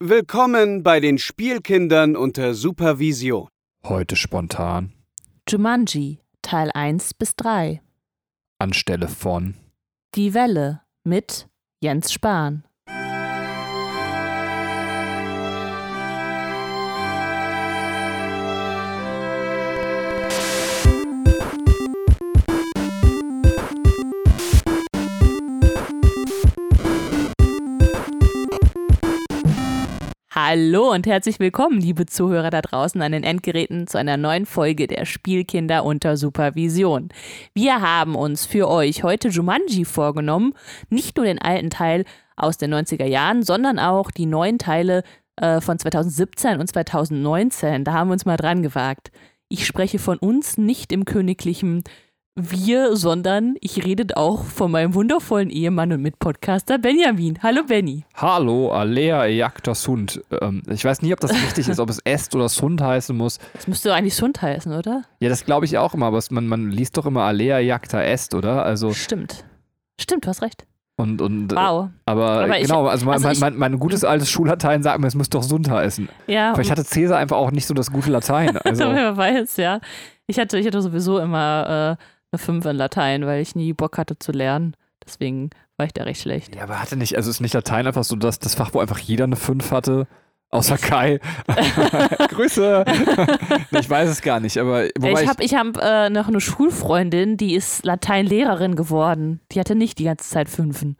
Willkommen bei den Spielkindern unter Supervision. Heute spontan. Jumanji, Teil 1 bis 3. Anstelle von. Die Welle mit Jens Spahn. Hallo und herzlich willkommen, liebe Zuhörer da draußen an den Endgeräten, zu einer neuen Folge der Spielkinder unter Supervision. Wir haben uns für euch heute Jumanji vorgenommen, nicht nur den alten Teil aus den 90er Jahren, sondern auch die neuen Teile äh, von 2017 und 2019. Da haben wir uns mal dran gewagt. Ich spreche von uns nicht im königlichen wir, sondern ich rede auch von meinem wundervollen Ehemann und Mitpodcaster Benjamin. Hallo Benny. Hallo, Alea Jagda Sund. Ähm, ich weiß nie, ob das richtig ist, ob es Est oder Sund heißen muss. Das müsste eigentlich Sund heißen, oder? Ja, das glaube ich auch immer, aber es, man, man liest doch immer Alea Jagda Est, oder? Also, Stimmt. Stimmt, du hast recht. und, und, Wow. Aber, Aber ich- genau, also, mein, also ich- mein, mein gutes altes Schulatein sagt mir, es müsste doch Sund heißen. Ja, Vielleicht hatte Cäsar einfach auch nicht so das gute Latein. Also, wer weiß, ja. Ich hatte, ich hatte sowieso immer äh, eine 5 in Latein, weil ich nie Bock hatte zu lernen. Deswegen war ich da recht schlecht. ja, aber hatte nicht, also ist nicht Latein einfach so das, das Fach, wo einfach jeder eine 5 hatte? Außer Kai. Grüße. ich weiß es gar nicht, aber ich habe ich hab, äh, noch eine Schulfreundin, die ist Lateinlehrerin geworden. Die hatte nicht die ganze Zeit Fünfen.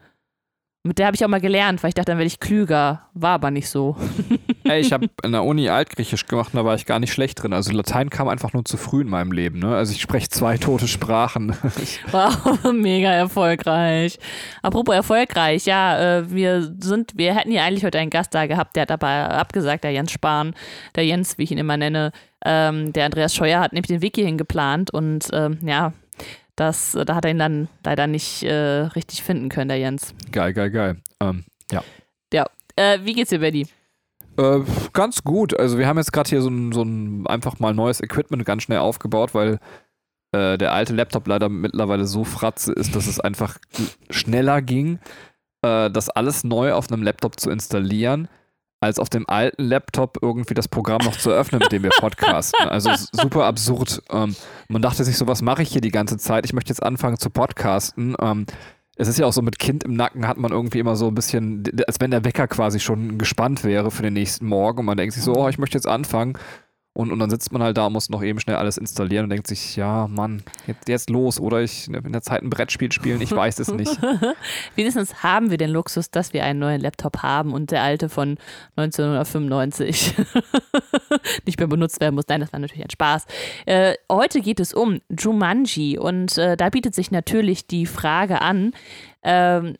Mit der habe ich auch mal gelernt, weil ich dachte, dann werde ich klüger. War aber nicht so. Ey, ich habe in der Uni Altgriechisch gemacht und da war ich gar nicht schlecht drin. Also Latein kam einfach nur zu früh in meinem Leben. Ne? Also ich spreche zwei tote Sprachen. Wow, mega erfolgreich. Apropos erfolgreich, ja, äh, wir sind, wir hätten hier eigentlich heute einen Gast da gehabt, der hat aber abgesagt, der Jens Spahn, der Jens, wie ich ihn immer nenne. Ähm, der Andreas Scheuer hat nämlich den Weg hierhin geplant und ähm, ja, das, da hat er ihn dann leider nicht äh, richtig finden können, der Jens. geil, geil, geil. Ähm, Äh, wie geht's dir, Betty? Äh, ganz gut. Also wir haben jetzt gerade hier so ein, so ein einfach mal neues Equipment ganz schnell aufgebaut, weil äh, der alte Laptop leider mittlerweile so fratze ist, dass es einfach schneller ging, äh, das alles neu auf einem Laptop zu installieren, als auf dem alten Laptop irgendwie das Programm noch zu öffnen, mit dem wir podcasten. Also super absurd. Ähm, man dachte sich so, was mache ich hier die ganze Zeit? Ich möchte jetzt anfangen zu podcasten. Ähm, es ist ja auch so, mit Kind im Nacken hat man irgendwie immer so ein bisschen, als wenn der Wecker quasi schon gespannt wäre für den nächsten Morgen und man denkt sich so, oh, ich möchte jetzt anfangen. Und, und dann sitzt man halt da und muss noch eben schnell alles installieren und denkt sich, ja, Mann, jetzt, jetzt los. Oder ich in der Zeit ein Brettspiel spielen, ich weiß es nicht. Wenigstens haben wir den Luxus, dass wir einen neuen Laptop haben und der alte von 1995 nicht mehr benutzt werden muss. Nein, das war natürlich ein Spaß. Äh, heute geht es um Jumanji und äh, da bietet sich natürlich die Frage an, ähm,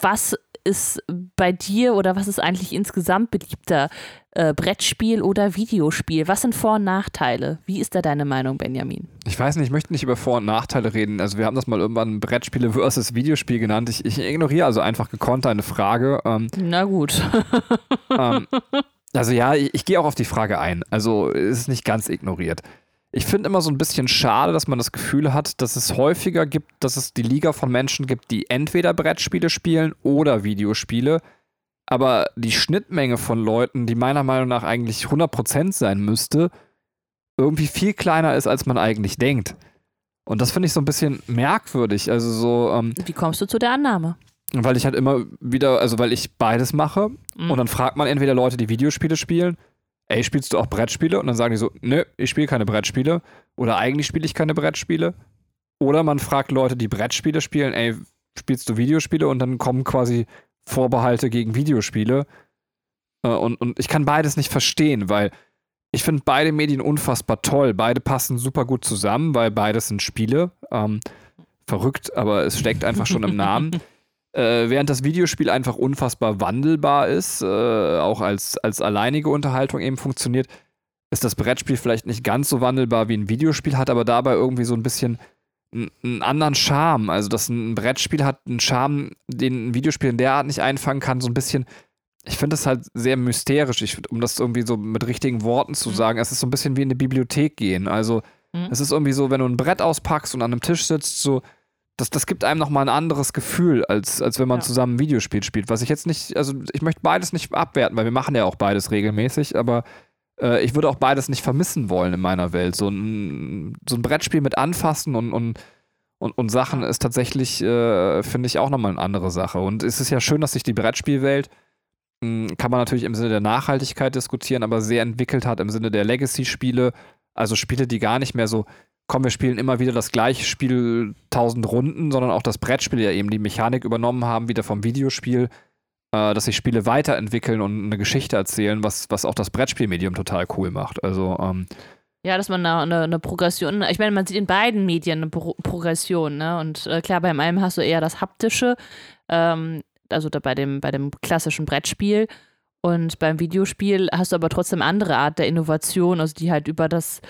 was ist bei dir oder was ist eigentlich insgesamt beliebter? Äh, Brettspiel oder Videospiel? Was sind Vor- und Nachteile? Wie ist da deine Meinung, Benjamin? Ich weiß nicht, ich möchte nicht über Vor- und Nachteile reden. Also wir haben das mal irgendwann Brettspiele versus Videospiel genannt. Ich, ich ignoriere also einfach gekonnt eine Frage. Ähm, Na gut. ähm, also ja, ich, ich gehe auch auf die Frage ein. Also es ist nicht ganz ignoriert. Ich finde immer so ein bisschen schade, dass man das Gefühl hat, dass es häufiger gibt, dass es die Liga von Menschen gibt, die entweder Brettspiele spielen oder Videospiele. Aber die Schnittmenge von Leuten, die meiner Meinung nach eigentlich 100% sein müsste, irgendwie viel kleiner ist, als man eigentlich denkt. Und das finde ich so ein bisschen merkwürdig. Also so, ähm, Wie kommst du zu der Annahme? weil ich halt immer wieder, also weil ich beides mache Mhm. und dann fragt man entweder Leute, die Videospiele spielen, ey, spielst du auch Brettspiele? Und dann sagen die so, nö, ich spiele keine Brettspiele. Oder eigentlich spiele ich keine Brettspiele. Oder man fragt Leute, die Brettspiele spielen, ey, spielst du Videospiele? Und dann kommen quasi Vorbehalte gegen Videospiele. Äh, Und, und ich kann beides nicht verstehen, weil ich finde beide Medien unfassbar toll. Beide passen super gut zusammen, weil beides sind Spiele. Ähm, verrückt, aber es steckt einfach schon im Namen. Äh, während das Videospiel einfach unfassbar wandelbar ist, äh, auch als, als alleinige Unterhaltung eben funktioniert, ist das Brettspiel vielleicht nicht ganz so wandelbar wie ein Videospiel, hat aber dabei irgendwie so ein bisschen einen anderen Charme. Also, dass ein Brettspiel hat einen Charme, den ein Videospiel in der Art nicht einfangen kann, so ein bisschen. Ich finde das halt sehr mysterisch, ich, um das irgendwie so mit richtigen Worten zu Mhm. sagen. Es ist so ein bisschen wie in eine Bibliothek gehen. Also, Mhm. es ist irgendwie so, wenn du ein Brett auspackst und an einem Tisch sitzt, so, das, das gibt einem nochmal ein anderes Gefühl, als, als wenn man Ja. zusammen ein Videospiel spielt. Was ich jetzt nicht, also ich möchte beides nicht abwerten, weil wir machen ja auch beides regelmäßig, aber äh, ich würde auch beides nicht vermissen wollen in meiner Welt. So ein, so ein Brettspiel mit Anfassen und, und, und, und Sachen ist tatsächlich, äh, finde ich, auch nochmal eine andere Sache. Und es ist ja schön, dass sich die Brettspielwelt, mh, kann man natürlich im Sinne der Nachhaltigkeit diskutieren, aber sehr entwickelt hat im Sinne der Legacy-Spiele, also Spiele, die gar nicht mehr so, komm, wir spielen immer wieder das gleiche Spiel tausend Runden, sondern auch das Brettspiel ja eben die Mechanik übernommen haben, wieder vom Videospiel, äh, dass sich Spiele weiterentwickeln und eine Geschichte erzählen, was, was auch das Brettspielmedium total cool macht. Also, ähm, Ja, dass man eine, eine Progression, ich meine, man sieht in beiden Medien eine Pro Progression, ne? Und äh, klar, beim einen hast du eher das Haptische, ähm, also da bei dem, bei dem klassischen Brettspiel. Und beim Videospiel hast du aber trotzdem andere Art der Innovation, also die halt über das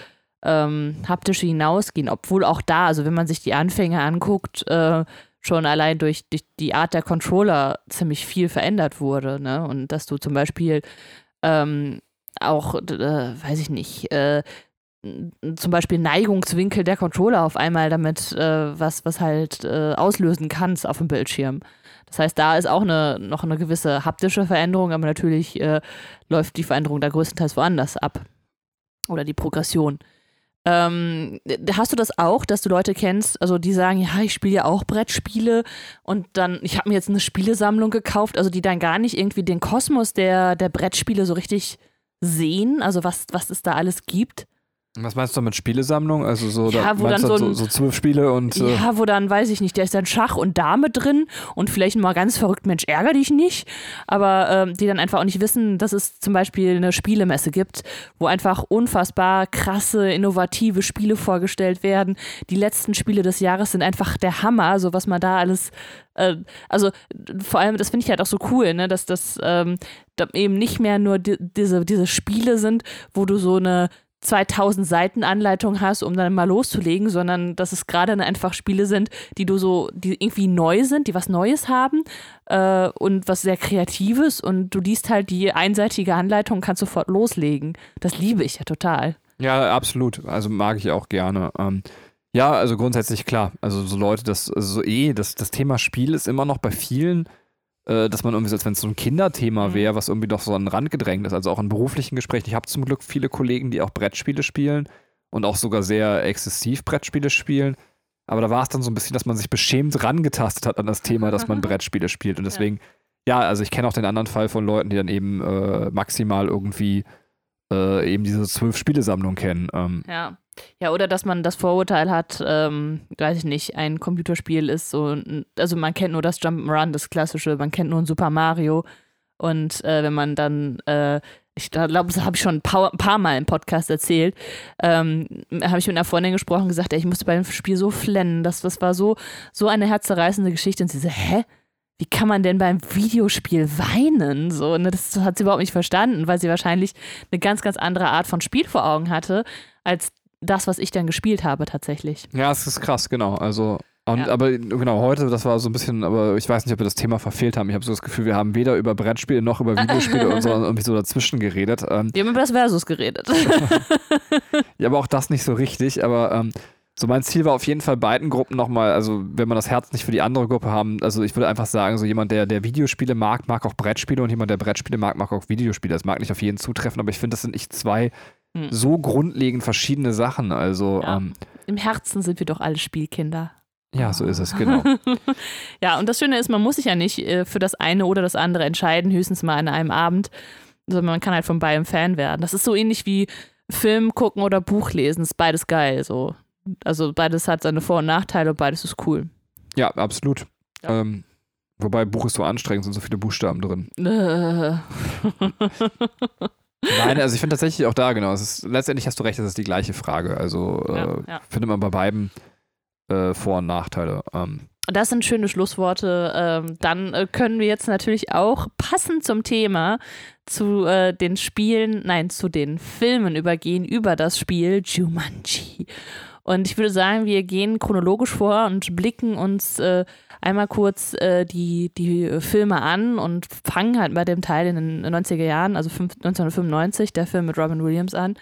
ähm, Haptische hinausgehen. Obwohl auch da, also wenn man sich die Anfänge anguckt, äh, schon allein durch, durch die Art der Controller ziemlich viel verändert wurde. Ne? Und dass du zum Beispiel ähm, auch, äh, weiß ich nicht, äh, zum Beispiel Neigungswinkel der Controller auf einmal damit äh, was, was halt äh, auslösen kannst auf dem Bildschirm. Das heißt, da ist auch eine, noch eine gewisse haptische Veränderung, aber natürlich äh, läuft die Veränderung da größtenteils woanders ab. Oder die Progression. Ähm, hast du das auch, dass du Leute kennst, also die sagen, ja, ich spiele ja auch Brettspiele und dann, ich habe mir jetzt eine Spielesammlung gekauft, also die dann gar nicht irgendwie den Kosmos der, der Brettspiele so richtig sehen, also was, was es da alles gibt? Was meinst du mit Spielesammlung? Also so, Ja, da, wo dann so so, ein- so zwölf Spiele und äh, Ja, wo dann, weiß ich nicht, da ist dann Schach und Dame drin und vielleicht mal ganz verrückt, Mensch, ärger dich nicht. Aber ähm, die dann einfach auch nicht wissen, dass es zum Beispiel eine Spielemesse gibt, wo einfach unfassbar krasse, innovative Spiele vorgestellt werden. Die letzten Spiele des Jahres sind einfach der Hammer, so was man da alles. Äh, also vor allem, das finde ich halt auch so cool, ne, dass das ähm, da eben nicht mehr nur di diese, diese Spiele sind, wo du so eine 2000 Seiten Anleitung hast, um dann mal loszulegen, sondern dass es gerade einfach Spiele sind, die du so, die irgendwie neu sind, die was Neues haben äh, und was sehr Kreatives und du liest halt die einseitige Anleitung und kannst sofort loslegen. Das liebe ich ja total. Ja, absolut. Also mag ich auch gerne. Ähm, ja, also grundsätzlich klar. Also so Leute, das also so eh, das, das Thema Spiel ist immer noch bei vielen, dass man irgendwie so, als wenn es so ein Kinderthema Mhm. wäre, was irgendwie doch so an den Rand gedrängt ist. Also auch in beruflichen Gesprächen. Ich habe zum Glück viele Kollegen, die auch Brettspiele spielen und auch sogar sehr exzessiv Brettspiele spielen. Aber da war es dann so ein bisschen, dass man sich beschämt rangetastet hat an das Thema, dass man Brettspiele spielt. Und deswegen, ja, also ich kenne auch den anderen Fall von Leuten, die dann eben äh, maximal irgendwie äh, eben diese zwölf Spielesammlung kennen. Ähm, Ja. Ja, oder dass man das Vorurteil hat, ähm, weiß ich nicht, ein Computerspiel ist so, also man kennt nur das Jump'n'Run, das klassische, man kennt nur ein Super Mario. Und äh, wenn man dann, äh, ich glaube, das habe ich schon ein paar, ein paar Mal im Podcast erzählt, ähm, habe ich mit einer Freundin gesprochen und gesagt, ey, ich musste bei dem Spiel so flennen. Das, das war so, so eine herzzerreißende Geschichte. Und sie so, hä? Wie kann man denn beim Videospiel weinen? So, ne, das hat sie überhaupt nicht verstanden, weil sie wahrscheinlich eine ganz, ganz andere Art von Spiel vor Augen hatte, als das, was ich dann gespielt habe, tatsächlich. Ja, es ist krass, genau. Also, und, Ja. aber genau, heute, das war so ein bisschen, aber ich weiß nicht, ob wir das Thema verfehlt haben. Ich habe so das Gefühl, wir haben weder über Brettspiele noch über Videospiele und so irgendwie so dazwischen geredet. Ähm, Wir haben über das Versus geredet. ja, aber auch das nicht so richtig. Aber ähm, so mein Ziel war auf jeden Fall beiden Gruppen nochmal, also wenn man das Herz nicht für die andere Gruppe haben, also ich würde einfach sagen, so jemand, der, der Videospiele mag, mag auch Brettspiele und jemand, der Brettspiele mag, mag auch Videospiele. Das mag nicht auf jeden zutreffen, aber ich finde, das sind nicht zwei Hm. so grundlegend verschiedene Sachen. Also, Ja. ähm, Im Herzen sind wir doch alle Spielkinder. ja, so ist es, genau. Ja, und das Schöne ist, man muss sich ja nicht äh, für das eine oder das andere entscheiden, höchstens mal an einem Abend, sondern man kann halt von beidem Fan werden. Das ist so ähnlich wie Film gucken oder Buch lesen. Ist beides geil. So. Also beides hat seine Vor- und Nachteile und beides ist cool. Ja, absolut. Ja. Ähm, wobei Buch ist so anstrengend, sind so viele Buchstaben drin. Äh. Nein, also ich finde tatsächlich auch da, genau. Ist, letztendlich hast du recht, das ist die gleiche Frage. Also Ja, äh, ja. findet man bei beiden äh, Vor- und Nachteile. Ähm, Das sind schöne Schlussworte. Ähm, dann äh, können wir jetzt natürlich auch passend zum Thema zu äh, den Spielen, nein, zu den Filmen übergehen über das Spiel Jumanji. Und ich würde sagen, wir gehen chronologisch vor und blicken uns äh, einmal kurz äh, die, die Filme an und fangen halt bei dem Teil in den 90er Jahren, also fünf- 1995, der Film mit Robin Williams an.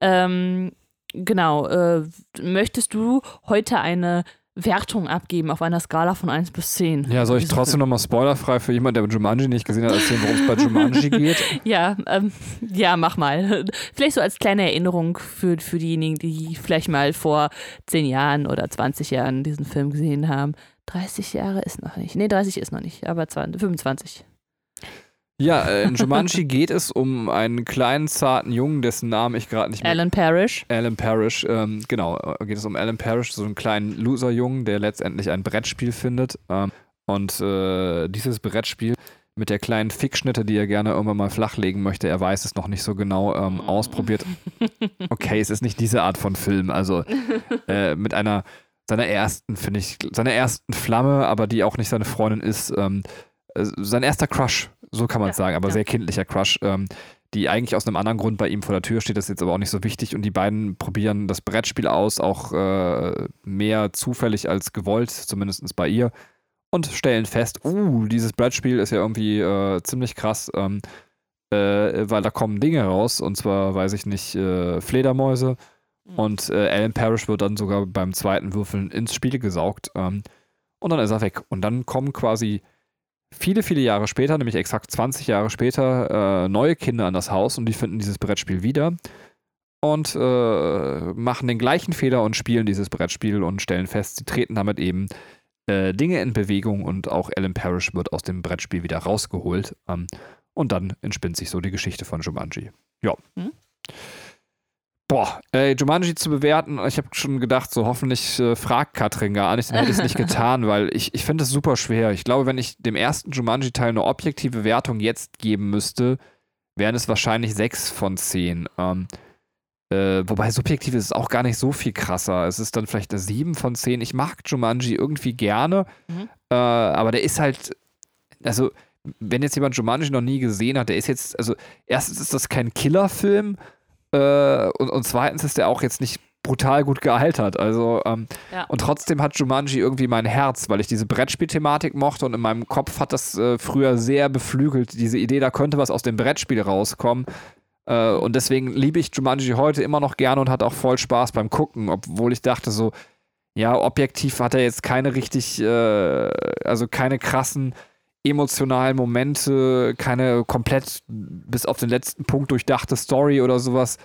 Ähm, genau, äh, möchtest du heute eine Wertung abgeben auf einer Skala von 1 bis 10. Ja, soll ich Dieser trotzdem nochmal spoilerfrei für jemanden, der Jumanji nicht gesehen hat, erzählen, worum es bei Jumanji geht? Ja, ähm, ja, mach mal. Vielleicht so als kleine Erinnerung für, für diejenigen, die vielleicht mal vor 10 Jahren oder 20 Jahren diesen Film gesehen haben. 30 Jahre ist noch nicht. Nee, 30 ist noch nicht, aber 20, 25. Ja, äh, in Jumanji geht es um einen kleinen, zarten Jungen, dessen Namen ich gerade nicht mehr Alan Parrish. Alan Parrish, ähm, genau, äh, geht es um Alan Parrish, so einen kleinen Loser-Jungen, der letztendlich ein Brettspiel findet. Ähm, und äh, dieses Brettspiel mit der kleinen Fickschnitte, die er gerne irgendwann mal flachlegen möchte, er weiß es noch nicht so genau, ähm, ausprobiert. Okay, es ist nicht diese Art von Film, also äh, mit einer seiner ersten, finde ich, seiner ersten Flamme, aber die auch nicht seine Freundin ist. Ähm, äh, sein erster Crush, so kann man es Ja, sagen, aber ja. sehr kindlicher Crush, ähm, die eigentlich aus einem anderen Grund bei ihm vor der Tür steht, das ist jetzt aber auch nicht so wichtig und die beiden probieren das Brettspiel aus, auch äh, mehr zufällig als gewollt, zumindest bei ihr, und stellen fest, uh, dieses Brettspiel ist ja irgendwie äh, ziemlich krass, ähm, äh, weil da kommen Dinge raus, und zwar, weiß ich nicht, äh, Fledermäuse. Und äh, Alan Parrish wird dann sogar beim zweiten Würfeln ins Spiel gesaugt. Ähm, und dann ist er weg. Und dann kommen quasi viele, viele Jahre später, nämlich exakt 20 Jahre später, äh, neue Kinder an das Haus und die finden dieses Brettspiel wieder und äh, machen den gleichen Fehler und spielen dieses Brettspiel und stellen fest, sie treten damit eben äh, Dinge in Bewegung und auch Alan Parrish wird aus dem Brettspiel wieder rausgeholt. Ähm, und dann entspinnt sich so die Geschichte von Jumanji. Ja. Hm? Boah, äh, Jumanji zu bewerten, ich habe schon gedacht, so hoffentlich äh, fragt Katrin gar nicht, dann hätte ich es nicht getan, weil ich, ich finde es super schwer. Ich glaube, wenn ich dem ersten Jumanji-Teil eine objektive Wertung jetzt geben müsste, wären es wahrscheinlich sechs von zehn. Ähm, äh, wobei subjektiv ist es auch gar nicht so viel krasser. Es ist dann vielleicht eine 7 von 10. Ich mag Jumanji irgendwie gerne, Mhm. äh, aber der ist halt, also, wenn jetzt jemand Jumanji noch nie gesehen hat, der ist jetzt, also, erstens ist das kein Killerfilm äh, und, und zweitens ist der auch jetzt nicht brutal gut gealtert. Also, ähm, Ja. und trotzdem hat Jumanji irgendwie mein Herz, weil ich diese Brettspielthematik mochte und in meinem Kopf hat das äh, früher sehr beflügelt, diese Idee, da könnte was aus dem Brettspiel rauskommen. Äh, und deswegen liebe ich Jumanji heute immer noch gerne und hat auch voll Spaß beim Gucken, obwohl ich dachte so, ja, objektiv hat er jetzt keine richtig, äh, also keine krassen emotionalen Momente, keine komplett bis auf den letzten Punkt durchdachte Story oder sowas.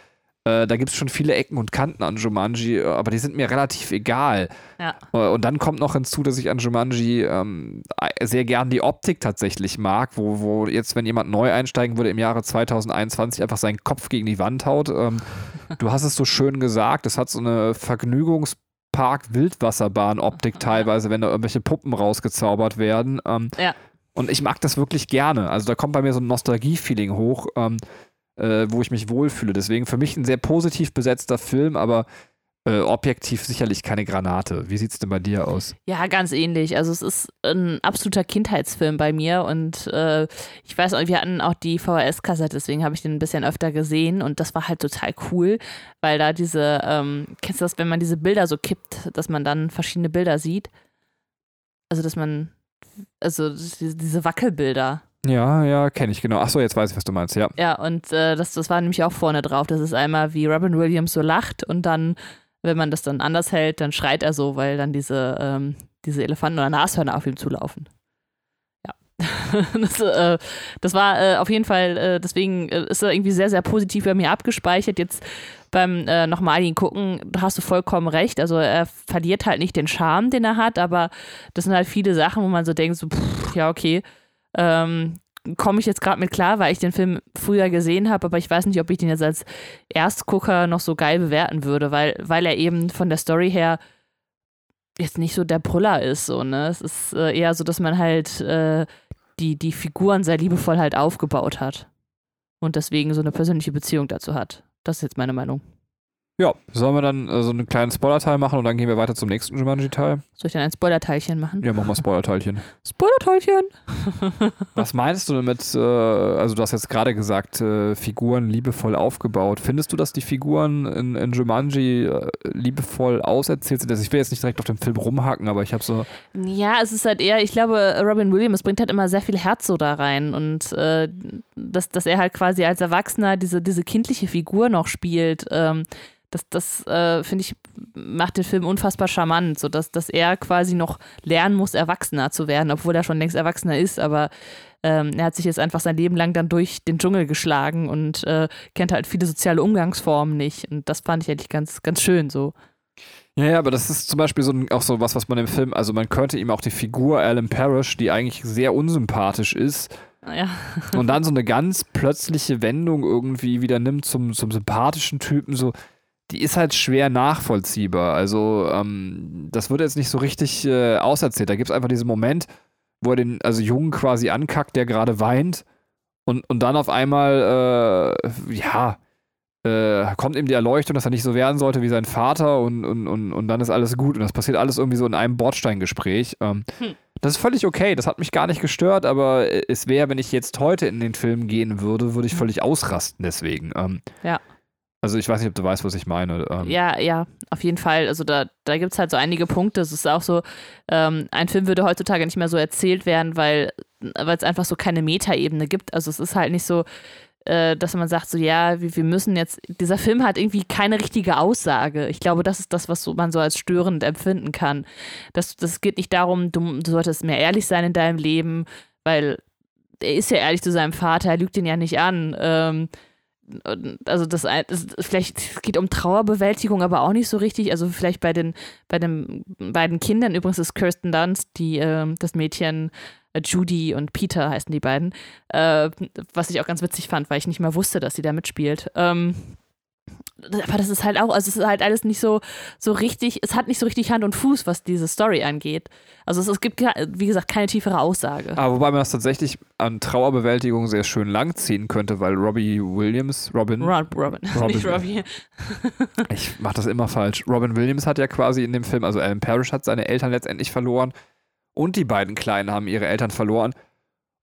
Äh, da gibt es schon viele Ecken und Kanten an Jumanji, äh, aber die sind mir relativ egal. Ja. Äh, Und dann kommt noch hinzu, dass ich an Jumanji ähm, sehr gern die Optik tatsächlich mag, wo, wo jetzt, wenn jemand neu einsteigen würde im Jahre 2021, einfach seinen Kopf gegen die Wand haut. Ähm, du hast es so schön gesagt, es hat so eine Vergnügungspark-Wildwasserbahn-Optik teilweise, wenn da irgendwelche Puppen rausgezaubert werden. Ähm, Ja. Und ich mag das wirklich gerne. Also da kommt bei mir so ein Nostalgie-Feeling hoch, ähm, äh, wo ich mich wohlfühle. Deswegen für mich ein sehr positiv besetzter Film, aber äh, objektiv sicherlich keine Granate. Wie sieht's denn bei dir aus? Ja, ganz ähnlich. Also es ist ein absoluter Kindheitsfilm bei mir und äh, ich weiß wir hatten auch die VHS-Kassette, deswegen habe ich den ein bisschen öfter gesehen und das war halt total cool, weil da diese, ähm, kennst du das, wenn man diese Bilder so kippt, dass man dann verschiedene Bilder sieht? Also, dass man, also diese, Wackelbilder. Ja, ja, kenne ich genau. Achso, jetzt weiß ich, was du meinst, ja. Ja, und äh, das, das war nämlich auch vorne drauf. Das ist einmal, wie Robin Williams so lacht und dann, wenn man das dann anders hält, dann schreit er so, weil dann diese, ähm, diese Elefanten oder Nashörner auf ihm zulaufen. Das, äh, das war äh, auf jeden Fall, äh, deswegen äh, ist er irgendwie sehr, sehr positiv bei mir abgespeichert. Jetzt beim äh, nochmaligen Gucken hast du vollkommen recht. Also er verliert halt nicht den Charme, den er hat, aber das sind halt viele Sachen, wo man so denkt, so, pff, ja, okay. Ähm, komme ich jetzt gerade mit klar, weil ich den Film früher gesehen habe, aber ich weiß nicht, ob ich den jetzt als Erstgucker noch so geil bewerten würde, weil, weil er eben von der Story her jetzt nicht so der Brüller ist. So, ne? Es ist äh, eher so, dass man halt äh, die, die Figuren sehr liebevoll halt aufgebaut hat und deswegen so eine persönliche Beziehung dazu hat. Das ist jetzt meine Meinung. Ja, sollen wir dann äh, so einen kleinen Spoiler-Teil machen und dann gehen wir weiter zum nächsten Jumanji-Teil? Soll ich dann ein Spoiler-Teilchen machen? Ja, machen wir Spoiler-Teilchen. Spoiler-Teilchen! Was meinst du damit, äh, also du hast jetzt gerade gesagt, äh, Figuren liebevoll aufgebaut. Findest du, dass die Figuren in, in Jumanji äh, liebevoll auserzählt sind? Also ich will jetzt nicht direkt auf dem Film rumhacken, aber ich habe so, Ja, es ist halt eher, ich glaube, Robin Williams bringt halt immer sehr viel Herz so da rein und dass, dass er halt quasi als Erwachsener diese, diese kindliche Figur noch spielt, ähm, das, das äh, finde ich, macht den Film unfassbar charmant, sodass dass er quasi noch lernen muss, erwachsener zu werden, obwohl er schon längst erwachsener ist, aber ähm, er hat sich jetzt einfach sein Leben lang dann durch den Dschungel geschlagen und äh, kennt halt viele soziale Umgangsformen nicht. Und das fand ich eigentlich ganz, ganz schön so. Ja, ja, aber das ist zum Beispiel so ein, auch so was, was man im Film, also man könnte ihm auch die Figur Alan Parrish, die eigentlich sehr unsympathisch ist, Ja. und dann so eine ganz plötzliche Wendung irgendwie wieder nimmt zum, zum sympathischen Typen, so, die ist halt schwer nachvollziehbar. Also, ähm, das wird jetzt nicht so richtig äh, auserzählt. Da gibt es einfach diesen Moment, wo er den, also Jungen quasi ankackt, der gerade weint, und, und dann auf einmal, äh, ja, äh, kommt ihm die Erleuchtung, dass er nicht so werden sollte wie sein Vater und, und, und, und dann ist alles gut. Und das passiert alles irgendwie so in einem Bordsteingespräch. Ähm, Hm. Das ist völlig okay, das hat mich gar nicht gestört, aber äh, es wäre, wenn ich jetzt heute in den Film gehen würde, würde ich völlig ausrasten deswegen. Ähm, Ja. Also ich weiß nicht, ob du weißt, was ich meine. Ähm, Ja, ja, auf jeden Fall. Also da, da gibt es halt so einige Punkte. Es ist auch so, ähm, ein Film würde heutzutage nicht mehr so erzählt werden, weil es einfach so keine Metaebene gibt. Also es ist halt nicht so, äh, dass man sagt, so ja, wir, wir müssen jetzt, dieser Film hat irgendwie keine richtige Aussage. Ich glaube, das ist das, was so, man so als störend empfinden kann. Das, das geht nicht darum, du, du solltest mehr ehrlich sein in deinem Leben, weil er ist ja ehrlich zu seinem Vater, er lügt ihn ja nicht an. Ähm, also das, das vielleicht es geht um Trauerbewältigung, aber auch nicht so richtig. Also vielleicht bei den bei den beiden Kindern übrigens ist Kirsten Dunst, die ähm, das Mädchen äh, Judy und Peter heißen die beiden, äh, was ich auch ganz witzig fand, weil ich nicht mal wusste, dass sie da mitspielt. Ähm, aber das ist halt auch, also es ist halt alles nicht so, so richtig, es hat nicht so richtig Hand und Fuß, was diese Story angeht. Also es, es gibt, wie gesagt, keine tiefere Aussage. Aber Ah, wobei man das tatsächlich an Trauerbewältigung sehr schön langziehen könnte, weil Robbie Williams, Robin, Ron, Robin, Robin. nicht Robbie. ich mach das immer falsch. Robin Williams hat ja quasi in dem Film, also Alan Parrish hat seine Eltern letztendlich verloren und die beiden Kleinen haben ihre Eltern verloren.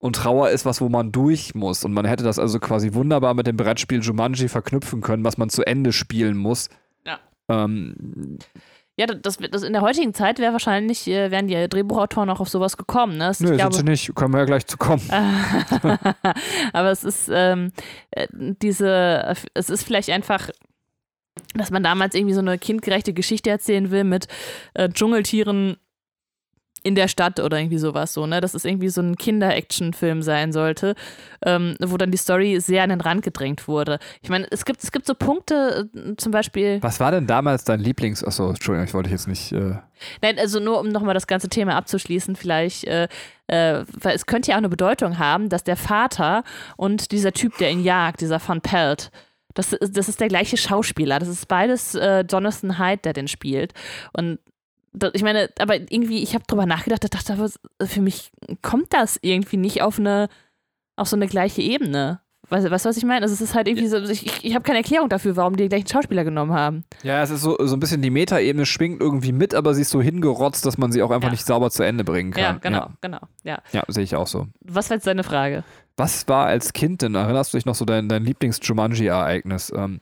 Und Trauer ist was, wo man durch muss. Und man hätte das also quasi wunderbar mit dem Brettspiel Jumanji verknüpfen können, was man zu Ende spielen muss. Ja. Ähm, Ja, das, das in der heutigen Zeit wäre wahrscheinlich, äh, wären die Drehbuchautoren auch auf sowas gekommen. Ne? Das- nö, ich sind sie nicht. Können wir ja gleich zu kommen. Aber es ist ähm, äh, diese, es ist vielleicht einfach, dass man damals irgendwie so eine kindgerechte Geschichte erzählen will mit äh, Dschungeltieren in der Stadt oder irgendwie sowas so, ne? Dass es irgendwie so ein Kinder-Action-Film sein sollte, ähm, wo dann die Story sehr an den Rand gedrängt wurde. Ich meine, es gibt, es gibt so Punkte, äh, zum Beispiel. Was war denn damals dein Lieblings... Achso, Entschuldigung, ich wollte jetzt nicht... Äh, Nein, also nur um nochmal das ganze Thema abzuschließen, vielleicht, äh, äh, weil es könnte ja auch eine Bedeutung haben, dass der Vater und dieser Typ, der ihn jagt, dieser Van Pelt, das ist, das ist der gleiche Schauspieler. Das ist beides äh, Jonathan Hyde, der den spielt. Und ich meine, aber irgendwie, ich habe drüber nachgedacht, ich dachte, für mich kommt das irgendwie nicht auf eine, auf so eine gleiche Ebene. Weißt du, was ich meine? Also es ist halt irgendwie so, ich, ich, ich habe keine Erklärung dafür, warum die den gleichen Schauspieler genommen haben. Ja, es ist so, so ein bisschen die Metaebene schwingt irgendwie mit, aber sie ist so hingerotzt, dass man sie auch einfach Ja. nicht sauber zu Ende bringen kann. Ja, genau, Ja, genau. Ja. ja sehe ich auch so. Was war jetzt deine Frage? Was war als Kind denn? Erinnerst du dich noch so dein, dein Lieblings-Jumanji-Ereignis? Ähm,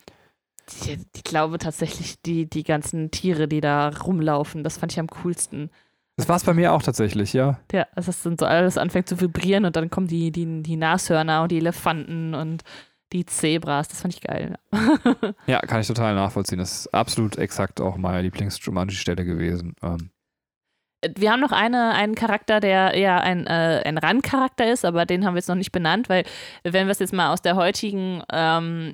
Ich, ich glaube tatsächlich, die, die ganzen Tiere, die da rumlaufen, das fand ich am coolsten. das war es bei mir auch tatsächlich, ja. Ja, als das dann so alles anfängt zu vibrieren und dann kommen die, die, die Nashörner und die Elefanten und die Zebras. Das fand ich geil. Ja, kann ich total nachvollziehen. Das ist absolut exakt auch meine Lieblings-Jumanji-Stelle gewesen. Ähm, Wir haben noch eine, einen Charakter, der eher ein, äh, ein Randcharakter ist, aber den haben wir jetzt noch nicht benannt, weil wenn wir es jetzt mal aus der heutigen, ähm, äh,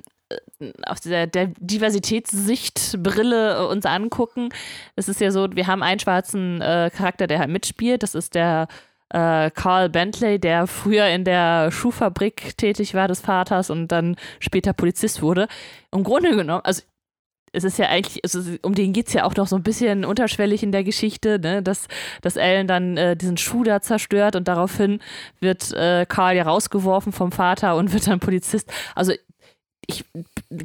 aus dieser Diversitätssichtbrille äh, uns angucken, es ist ja so, wir haben einen schwarzen äh, Charakter, der halt mitspielt, das ist der äh, Carl Bentley, der früher in der Schuhfabrik tätig war des Vaters und dann später Polizist wurde. Im Grunde genommen, also es ist ja eigentlich, also um den geht es ja auch noch so ein bisschen unterschwellig in der Geschichte, ne? dass, dass Ellen dann äh, diesen Schuh da zerstört und daraufhin wird äh, Carl ja rausgeworfen vom Vater und wird dann Polizist. Also ich,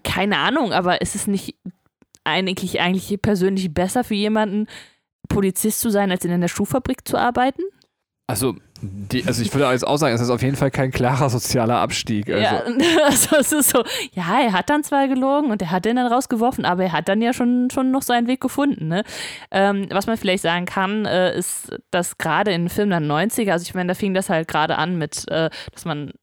keine Ahnung, aber ist es nicht eigentlich, eigentlich persönlich besser für jemanden, Polizist zu sein, als in einer Schuhfabrik zu arbeiten? also, die, also ich würde jetzt auch sagen, es ist auf jeden Fall kein klarer sozialer Abstieg. Also, Ja, also es ist so, ja, er hat dann zwar gelogen und er hat den dann rausgeworfen, aber er hat dann ja schon, schon noch seinen Weg gefunden. Ne? Ähm, was man vielleicht sagen kann, äh, ist, dass gerade in Filmen der 90er, also ich meine, da fing das halt gerade an mit, äh, dass man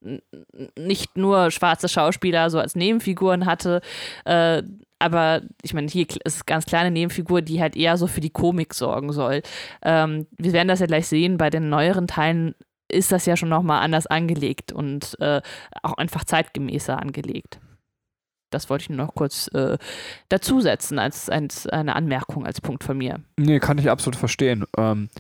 nicht nur schwarze Schauspieler so als Nebenfiguren hatte, äh, aber ich meine, hier ist ganz kleine Nebenfigur, die halt eher so für die Komik sorgen soll. Ähm, wir werden das ja gleich sehen, bei den neueren Teilen ist das ja schon nochmal anders angelegt und äh, auch einfach zeitgemäßer angelegt. Das wollte ich nur noch kurz äh, dazusetzen als, als eine Anmerkung, als Punkt von mir. Nee, kann ich absolut verstehen. Ähm,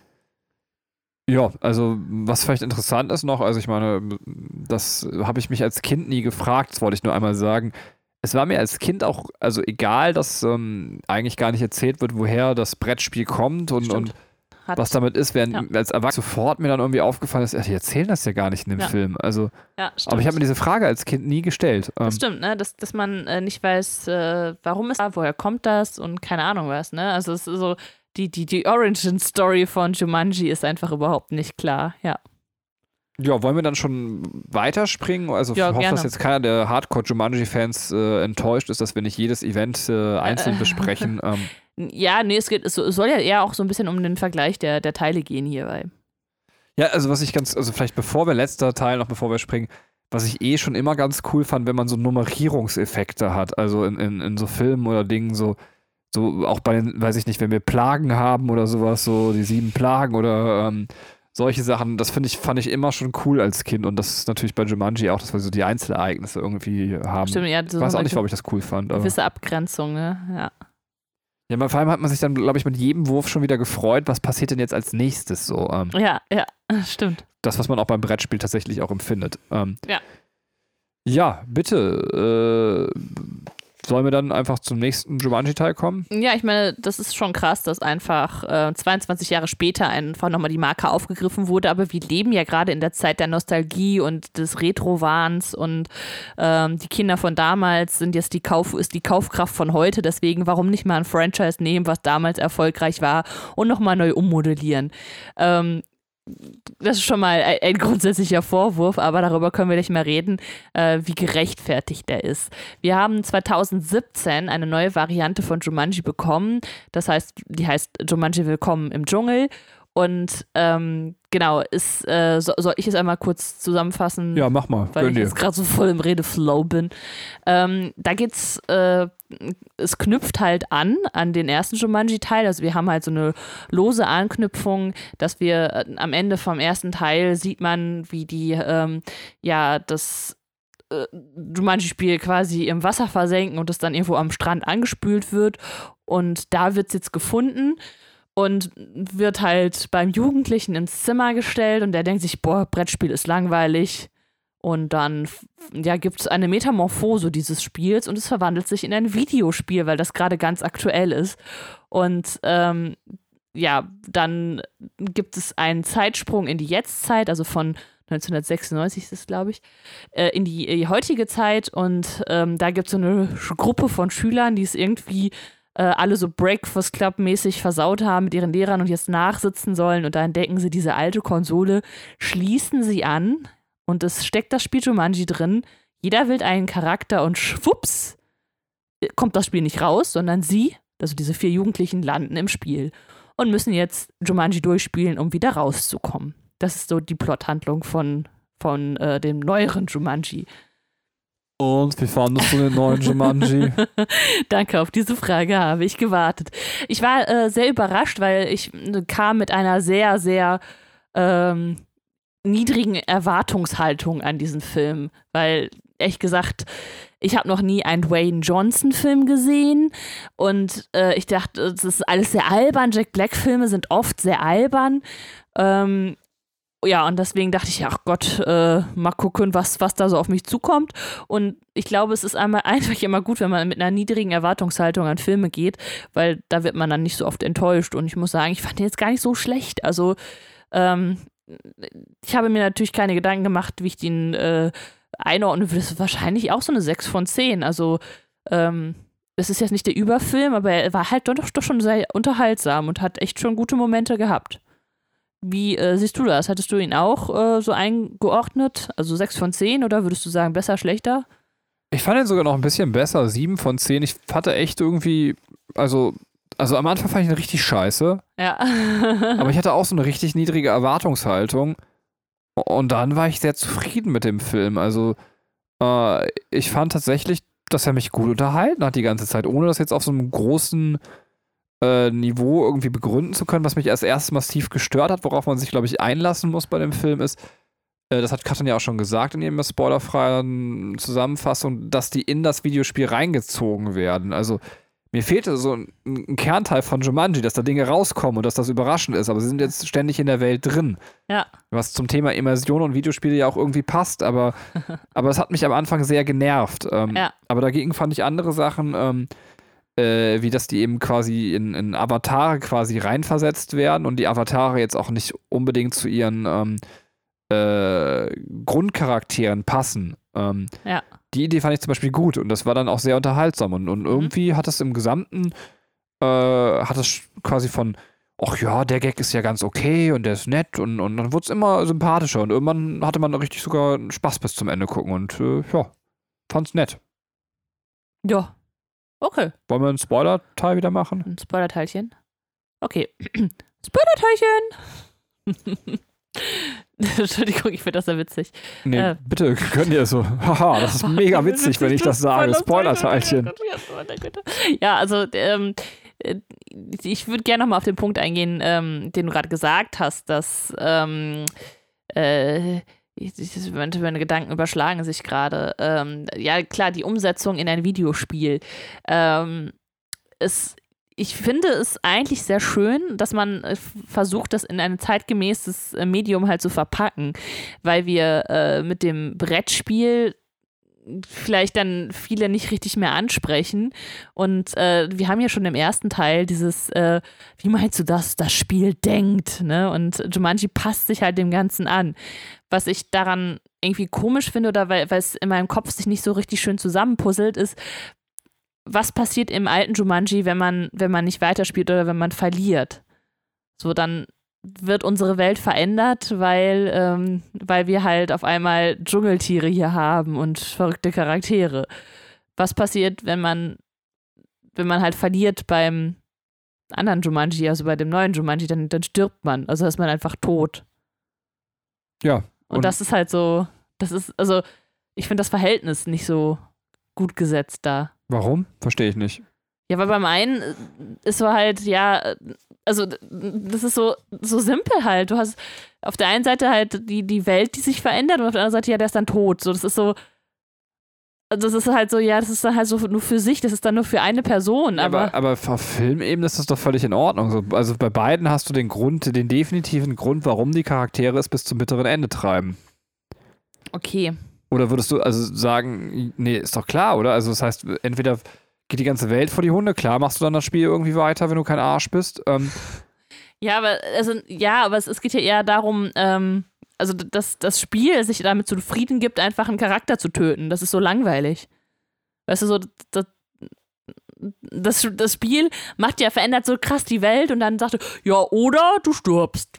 ja, also was vielleicht interessant ist noch, also ich meine, das habe ich mich als Kind nie gefragt, das wollte ich nur einmal sagen. Es war mir als Kind auch, also egal, dass ähm, eigentlich gar nicht erzählt wird, woher das Brettspiel kommt und, und was damit ist, während ja. als Erwachsener sofort mir dann irgendwie aufgefallen ist, die erzählen das ja gar nicht in dem ja. Film. Also, ja, aber ich habe mir diese Frage als Kind nie gestellt. Das ähm, stimmt, ne? dass, dass man äh, nicht weiß, äh, warum ist da, woher kommt das und keine Ahnung was. Ne? Also es ist so, die, die, die Origin-Story von Jumanji ist einfach überhaupt nicht klar, ja. Ja, wollen wir dann schon weiterspringen? Also ja, ich hoffe, gerne. dass jetzt keiner der Hardcore-Jumanji-Fans äh, enttäuscht ist, dass wir nicht jedes Event äh, einzeln äh, besprechen. Ähm. Ja, nee, es, geht, es soll ja eher auch so ein bisschen um den Vergleich der, der Teile gehen hierbei. Ja, also was ich ganz, also vielleicht bevor wir letzter Teil, noch bevor wir springen, was ich eh schon immer ganz cool fand, wenn man so Nummerierungseffekte hat, also in, in, in so Filmen oder Dingen, so, so auch bei den, weiß ich nicht, wenn wir Plagen haben oder sowas, so die sieben Plagen oder ähm, solche Sachen, das finde ich, fand ich immer schon cool als Kind und das ist natürlich bei Jumanji auch, dass wir so die Einzelereignisse irgendwie haben. Stimmt, ja, so ich weiß auch nicht, warum ich das cool fand. Aber. Gewisse Abgrenzung, ne? Ja. Ja, vor allem hat man sich dann, glaube ich, mit jedem Wurf schon wieder gefreut, was passiert denn jetzt als nächstes so. Ähm, ja, ja, stimmt. Das, was man auch beim Brettspiel tatsächlich auch empfindet. Ähm, ja. Ja, bitte. Äh, Sollen wir dann einfach zum nächsten Jumanji-Teil kommen? Ja, ich meine, das ist schon krass, dass einfach äh, 22 Jahre später einfach nochmal die Marke aufgegriffen wurde. Aber wir leben ja gerade in der Zeit der Nostalgie und des Retro-Wahns und ähm, die Kinder von damals sind jetzt die Kauf, ist die Kaufkraft von heute. Deswegen, warum nicht mal ein Franchise nehmen, was damals erfolgreich war und nochmal neu ummodellieren? Ähm, das ist schon mal ein grundsätzlicher Vorwurf, aber darüber können wir nicht mehr reden, äh, wie gerechtfertigt der ist. Wir haben 2017 eine neue Variante von Jumanji bekommen. Das heißt, die heißt Jumanji Willkommen im Dschungel. Und ähm, genau, ist, äh, so, soll ich es einmal kurz zusammenfassen? Ja, mach mal. Weil ich jetzt gerade so voll im Redeflow bin. Ähm, da geht's, äh, es knüpft halt an, an den ersten Jumanji-Teil. Also wir haben halt so eine lose Anknüpfung, dass wir äh, am Ende vom ersten Teil sieht man, wie die, ähm, ja, das äh, Jumanji-Spiel quasi im Wasser versenken und es dann irgendwo am Strand angespült wird. Und da wird es jetzt gefunden und wird halt beim Jugendlichen ins Zimmer gestellt und der denkt sich, boah, Brettspiel ist langweilig. Und dann ja, gibt es eine Metamorphose dieses Spiels und es verwandelt sich in ein Videospiel, weil das gerade ganz aktuell ist. Und ähm, ja, dann gibt es einen Zeitsprung in die Jetztzeit, also von 1996 ist es, glaube ich, äh, in, die, die, heutige Zeit. Und ähm, da gibt es so eine Gruppe von Schülern, die es irgendwie äh, alle so Breakfast Club-mäßig versaut haben mit ihren Lehrern und jetzt nachsitzen sollen und da entdecken sie diese alte Konsole, schließen sie an und es steckt das Spiel Jumanji drin. Jeder will einen Charakter und schwupps kommt das Spiel nicht raus, sondern sie, also diese vier Jugendlichen, landen im Spiel und müssen jetzt Jumanji durchspielen, um wieder rauszukommen. Das ist so die Plothandlung von, von äh, dem neueren Jumanji. Und wie fandest du den neuen Jumanji? Danke, auf diese Frage habe ich gewartet. Ich war äh, sehr überrascht, weil ich äh, kam mit einer sehr, sehr ähm, niedrigen Erwartungshaltung an diesen Film, weil ehrlich gesagt, ich habe noch nie einen Wayne Johnson-Film gesehen und äh, ich dachte, das ist alles sehr albern. Jack Black-Filme sind oft sehr albern. Ähm, ja, und deswegen dachte ich, ach Gott, äh, mal gucken, was, was da so auf mich zukommt. Und ich glaube, es ist einmal einfach immer gut, wenn man mit einer niedrigen Erwartungshaltung an Filme geht, weil da wird man dann nicht so oft enttäuscht. Und ich muss sagen, ich fand den jetzt gar nicht so schlecht. Also, ähm, ich habe mir natürlich keine Gedanken gemacht, wie ich den äh, einordnen würde. Das ist wahrscheinlich auch so eine 6 von 10. Also, ähm, es ist jetzt nicht der Überfilm, aber er war halt doch, doch schon sehr unterhaltsam und hat echt schon gute Momente gehabt. Wie äh, siehst du das? Hattest du ihn auch äh, so eingeordnet? Also 6 von 10 oder würdest du sagen besser, schlechter? Ich fand ihn sogar noch ein bisschen besser, 7 von 10. Ich hatte echt irgendwie, also, also am Anfang fand ich ihn richtig scheiße. Ja. aber ich hatte auch so eine richtig niedrige Erwartungshaltung. Und dann war ich sehr zufrieden mit dem Film. Also, äh, ich fand tatsächlich, dass er mich gut unterhalten hat die ganze Zeit, ohne das jetzt auf so einem großen äh, Niveau irgendwie begründen zu können. Was mich als erstes massiv gestört hat, worauf man sich, glaube ich, einlassen muss bei dem Film, ist, äh, das hat Katrin ja auch schon gesagt in ihrer spoilerfreien Zusammenfassung, dass die in das Videospiel reingezogen werden. Also mir fehlte so ein, ein, Kernteil von Jumanji, dass da Dinge rauskommen und dass das überraschend ist, aber sie sind jetzt ständig in der Welt drin. Ja. Was zum Thema Immersion und Videospiele ja auch irgendwie passt, aber, aber es hat mich am Anfang sehr genervt. Ähm, ja. Aber dagegen fand ich andere Sachen, ähm, äh, wie dass die eben quasi in, in, Avatare quasi reinversetzt werden und die Avatare jetzt auch nicht unbedingt zu ihren ähm, äh, Grundcharakteren passen. Ähm, ja die Idee fand ich zum Beispiel gut und das war dann auch sehr unterhaltsam und, und mhm. irgendwie hat es im Gesamten, äh, hat es quasi von, ach ja, der Gag ist ja ganz okay und der ist nett und, und dann wurde es immer sympathischer und irgendwann hatte man richtig sogar Spaß bis zum Ende gucken und äh, ja, fand's nett. Ja, okay. Wollen wir einen Spoiler-Teil wieder machen? Ein Spoiler-Teilchen? Okay. Spoiler-Teilchen! Entschuldigung, ich finde das sehr witzig. Nee, äh. bitte, könnt ihr so. Haha, das ist mega witzig, wenn ich das sage. Spoiler-Teilchen. Ja, also, ähm, äh, ich würde gerne nochmal auf den Punkt eingehen, ähm, den du gerade gesagt hast, dass, ähm, äh, meine Gedanken überschlagen sich gerade. Ähm, ja, klar, die Umsetzung in ein Videospiel. Ähm, es ich finde es eigentlich sehr schön, dass man äh, versucht, das in ein zeitgemäßes äh, Medium halt zu verpacken, weil wir äh, mit dem Brettspiel vielleicht dann viele nicht richtig mehr ansprechen. Und äh, wir haben ja schon im ersten Teil dieses, äh, wie meinst du das, das Spiel denkt, ne? Und Jumanji passt sich halt dem Ganzen an. Was ich daran irgendwie komisch finde oder weil, es in meinem Kopf sich nicht so richtig schön zusammenpuzzelt, ist, was passiert im alten Jumanji, wenn man, wenn man nicht weiterspielt oder wenn man verliert. So, dann wird unsere Welt verändert, weil, ähm, weil wir halt auf einmal Dschungeltiere hier haben und verrückte Charaktere. Was passiert, wenn man, wenn man halt verliert beim anderen Jumanji, also bei dem neuen Jumanji, dann, dann stirbt man. Also ist man einfach tot. Ja. Und, und das ist halt so, das ist, also ich finde das Verhältnis nicht so gut gesetzt da. Warum? Verstehe ich nicht. Ja, weil beim einen ist so halt, ja, also das ist so, so simpel halt. Du hast auf der einen Seite halt die, die Welt, die sich verändert und auf der anderen Seite, ja, der ist dann tot. So, das ist so, also das ist halt so, ja, das ist dann halt so nur für sich, das ist dann nur für eine Person. Aber, aber, aber auf Filmebene ist das doch völlig in Ordnung. also bei beiden hast du den Grund, den definitiven Grund, warum die Charaktere es bis zum bitteren Ende treiben. Okay. Oder würdest du also sagen, nee, ist doch klar, oder? Also das heißt, entweder geht die ganze Welt vor die Hunde, klar machst du dann das Spiel irgendwie weiter, wenn du kein Arsch bist. Ähm. Ja, aber also ja, aber es, es geht ja eher darum, ähm, also dass das Spiel sich damit zufrieden gibt, einfach einen Charakter zu töten. Das ist so langweilig. Weißt du, so das, das, das Spiel macht ja, verändert so krass die Welt und dann sagt er, ja, oder du stirbst.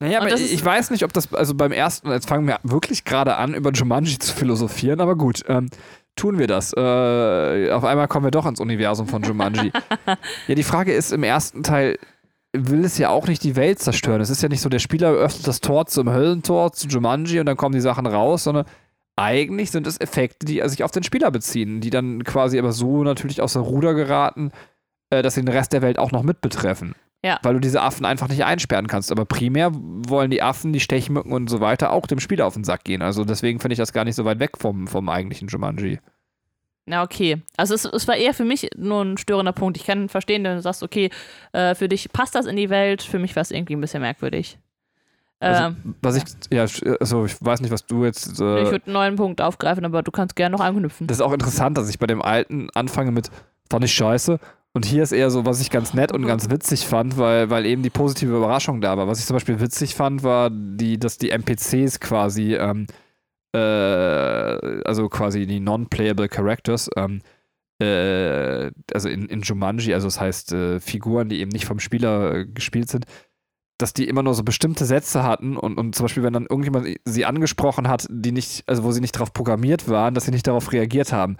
Naja, aber ich weiß nicht, ob das, also beim ersten, jetzt fangen wir wirklich gerade an, über Jumanji zu philosophieren, aber gut, ähm, tun wir das. Äh, auf einmal kommen wir doch ins Universum von Jumanji. ja, die Frage ist, im ersten Teil will es ja auch nicht die Welt zerstören. Es ist ja nicht so, der Spieler öffnet das Tor zum Höllentor, zu Jumanji und dann kommen die Sachen raus, sondern eigentlich sind es Effekte, die sich auf den Spieler beziehen, die dann quasi aber so natürlich aus der Ruder geraten, äh, dass sie den Rest der Welt auch noch mit betreffen. Ja. Weil du diese Affen einfach nicht einsperren kannst. Aber primär wollen die Affen, die Stechmücken und so weiter auch dem Spieler auf den Sack gehen. Also deswegen finde ich das gar nicht so weit weg vom, vom eigentlichen Jumanji. Na, okay. Also es, es war eher für mich nur ein störender Punkt. Ich kann verstehen, wenn du sagst, okay, äh, für dich passt das in die Welt, für mich war es irgendwie ein bisschen merkwürdig. Also, ähm, was ich, ja, also ich weiß nicht, was du jetzt. Äh, ich würde einen neuen Punkt aufgreifen, aber du kannst gerne noch anknüpfen. Das ist auch interessant, dass ich bei dem alten anfange mit, fand ich scheiße und hier ist eher so, was ich ganz nett und ganz witzig fand, weil, weil eben die positive Überraschung da war. Was ich zum Beispiel witzig fand, war, die, dass die NPCs quasi, ähm, äh, also quasi die non-playable Characters, ähm, äh, also in, in Jumanji, also das heißt äh, Figuren, die eben nicht vom Spieler äh, gespielt sind, dass die immer nur so bestimmte Sätze hatten und, und zum Beispiel, wenn dann irgendjemand sie angesprochen hat, die nicht, also wo sie nicht darauf programmiert waren, dass sie nicht darauf reagiert haben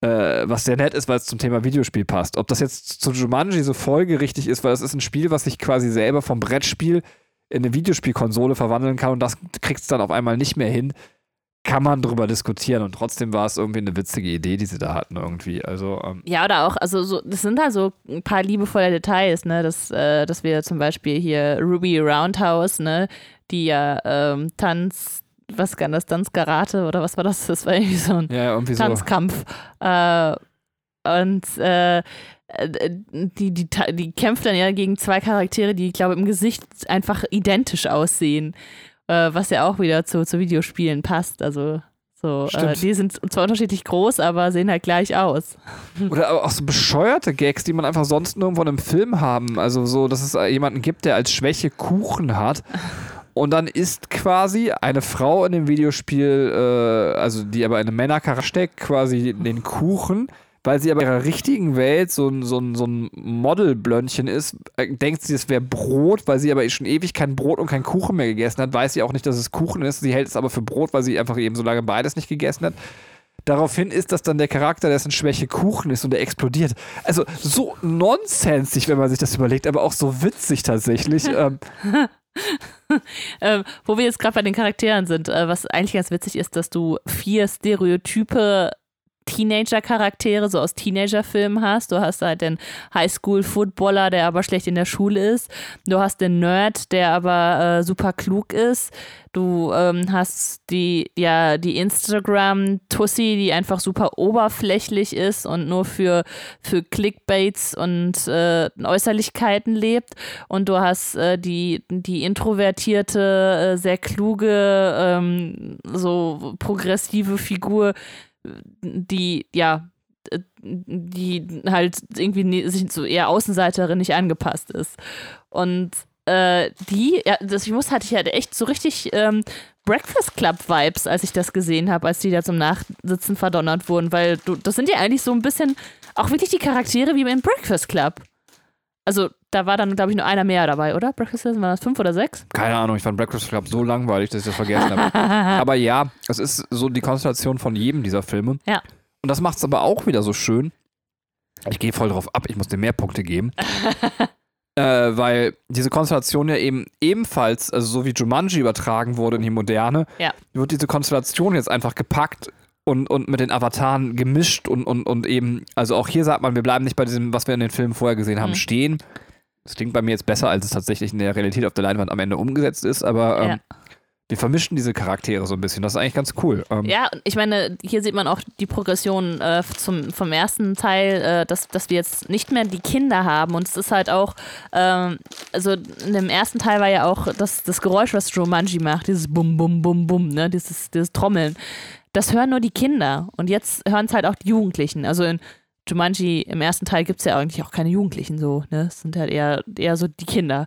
äh, was sehr nett ist, weil es zum Thema Videospiel passt. Ob das jetzt zu Jumanji so folgerichtig ist, weil es ist ein Spiel, was sich quasi selber vom Brettspiel in eine Videospielkonsole verwandeln kann und das kriegt es dann auf einmal nicht mehr hin. kann man drüber diskutieren und trotzdem war es irgendwie eine witzige Idee, die sie da hatten irgendwie. Also ähm, Ja, oder auch, also so, das sind da so ein paar liebevolle Details, ne, dass, äh, dass wir zum Beispiel hier Ruby Roundhouse, ne, die ja ähm, Tanz, was kann das, Tanzkarate oder was war das? Das war irgendwie so ein ja, irgendwie so. Tanzkampf. Äh, und äh, die, die, die kämpft dann ja gegen zwei Charaktere, die, ich glaube, im Gesicht einfach identisch aussehen. Äh, was ja auch wieder zu, zu Videospielen passt. Also so, äh, die sind zwar unterschiedlich groß, aber sehen halt gleich aus. Oder aber auch so bescheuerte Gags, die man einfach sonst nirgendwo in einem Film haben. Also so, dass es jemanden gibt, der als Schwäche Kuchen hat. Und dann ist quasi eine Frau in dem Videospiel, äh, also die aber in einem Männerkarre steckt, quasi den Kuchen, weil sie aber in ihrer richtigen Welt so ein, so ein, so ein Modelblönnchen ist, äh, denkt sie, es wäre Brot, weil sie aber schon ewig kein Brot und kein Kuchen mehr gegessen hat, weiß sie auch nicht, dass es Kuchen ist. Sie hält es aber für Brot, weil sie einfach eben so lange beides nicht gegessen hat. Daraufhin ist das dann der Charakter, dessen Schwäche Kuchen ist und der explodiert. Also so nonsensig, wenn man sich das überlegt, aber auch so witzig tatsächlich. ähm, Ähm, wo wir jetzt gerade bei den Charakteren sind, äh, was eigentlich ganz witzig ist, dass du vier Stereotype Teenager-Charaktere, so aus Teenager-Filmen hast. Du hast halt den Highschool-Footballer, der aber schlecht in der Schule ist. Du hast den Nerd, der aber äh, super klug ist. Du ähm, hast die, ja, die Instagram-Tussi, die einfach super oberflächlich ist und nur für, für Clickbaits und äh, Äußerlichkeiten lebt. Und du hast äh, die, die introvertierte, äh, sehr kluge, ähm, so progressive Figur, die, ja, die halt irgendwie sich so eher Außenseiterin nicht angepasst ist. Und äh, die, ja, das, ich muss, hatte ich halt echt so richtig ähm, Breakfast Club Vibes, als ich das gesehen habe, als die da zum Nachsitzen verdonnert wurden, weil du, das sind ja eigentlich so ein bisschen auch wirklich die Charaktere wie im Breakfast Club. Also da war dann, glaube ich, nur einer mehr dabei, oder? Breakfast Club, waren das fünf oder sechs? keine Ahnung, ich fand Breakfast Club so langweilig, dass ich das vergessen habe. aber ja, es ist so die Konstellation von jedem dieser Filme. Ja. Und das macht es aber auch wieder so schön. Ich gehe voll drauf ab, ich muss dir mehr Punkte geben. äh, weil diese Konstellation ja eben ebenfalls, also so wie Jumanji übertragen wurde in die Moderne, Ja. wird diese Konstellation jetzt einfach gepackt und, und mit den Avataren gemischt und, und, und eben, also auch hier sagt man, wir bleiben nicht bei diesem, was wir in den Filmen vorher gesehen haben, Mhm. stehen. Das klingt bei mir jetzt besser, als es tatsächlich in der Realität auf der Leinwand am Ende umgesetzt ist, aber ähm, Ja. wir vermischen diese Charaktere so ein bisschen. Das ist eigentlich ganz cool. Ähm, Ja, ich meine, hier sieht man auch die Progression äh, zum, vom ersten Teil, äh, dass, dass wir jetzt nicht mehr die Kinder haben. Und es ist halt auch, ähm, also in dem ersten Teil war ja auch das, das Geräusch, was Jumanji macht, dieses Bum, Bum, Bum, Bum, ne? dieses, dieses Trommeln. Das hören nur die Kinder. Und jetzt hören es halt auch die Jugendlichen. Also in Jumanji im ersten Teil gibt es ja eigentlich auch keine Jugendlichen so. Ne? Es sind halt eher, eher so die Kinder.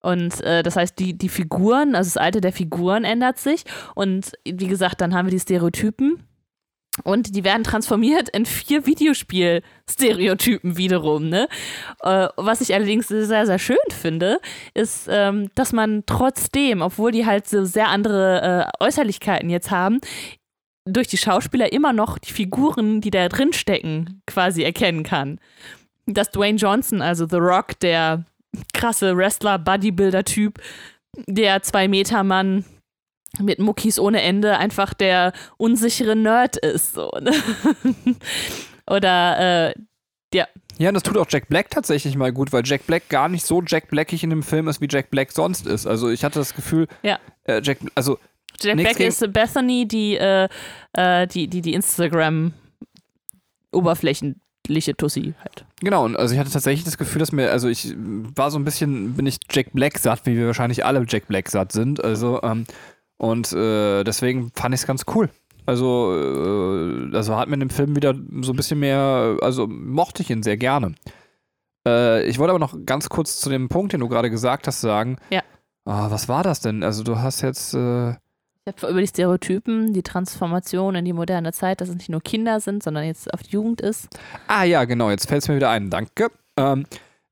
Und äh, das heißt, die, die Figuren, also das Alter der Figuren ändert sich. Und wie gesagt, dann haben wir die Stereotypen. Und die werden transformiert in vier Videospiel-Stereotypen wiederum. Ne? Äh, was ich allerdings sehr, sehr schön finde, ist, ähm, dass man trotzdem, obwohl die halt so sehr andere äh, Äußerlichkeiten jetzt haben, durch die Schauspieler immer noch die Figuren, die da drin stecken, quasi erkennen kann. Dass Dwayne Johnson, also The Rock, der krasse Wrestler, Bodybuilder-Typ, der Zwei-Meter-Mann mit Muckis ohne Ende einfach der unsichere Nerd ist. So, ne? Oder äh, Ja, und das tut auch Jack Black tatsächlich mal gut, weil Jack Black gar nicht so Jack Blackig in dem Film ist, wie Jack Black sonst ist. Also ich hatte das Gefühl, Ja. äh, Jack, also Jack Black gegen- ist Bethany, die, äh, äh, die, die, die Instagram-oberflächliche Tussi halt. Genau, und also ich hatte tatsächlich das Gefühl, dass mir, also ich war so ein bisschen, bin ich Jack Black satt, wie wir wahrscheinlich alle Jack Black satt sind. Also, ähm, und äh, deswegen fand ich es ganz cool. Also, äh, also hat mir in dem Film wieder so ein bisschen mehr, also mochte ich ihn sehr gerne. Äh, ich wollte aber noch ganz kurz zu dem Punkt, den du gerade gesagt hast, sagen. Ja. Ah, was war das denn? Also du hast jetzt, äh, Ich habe über die Stereotypen, die Transformation in die moderne Zeit, dass es nicht nur Kinder sind, sondern jetzt auf die Jugend ist. Ah ja, genau, jetzt fällt es mir wieder ein. Danke. Ähm,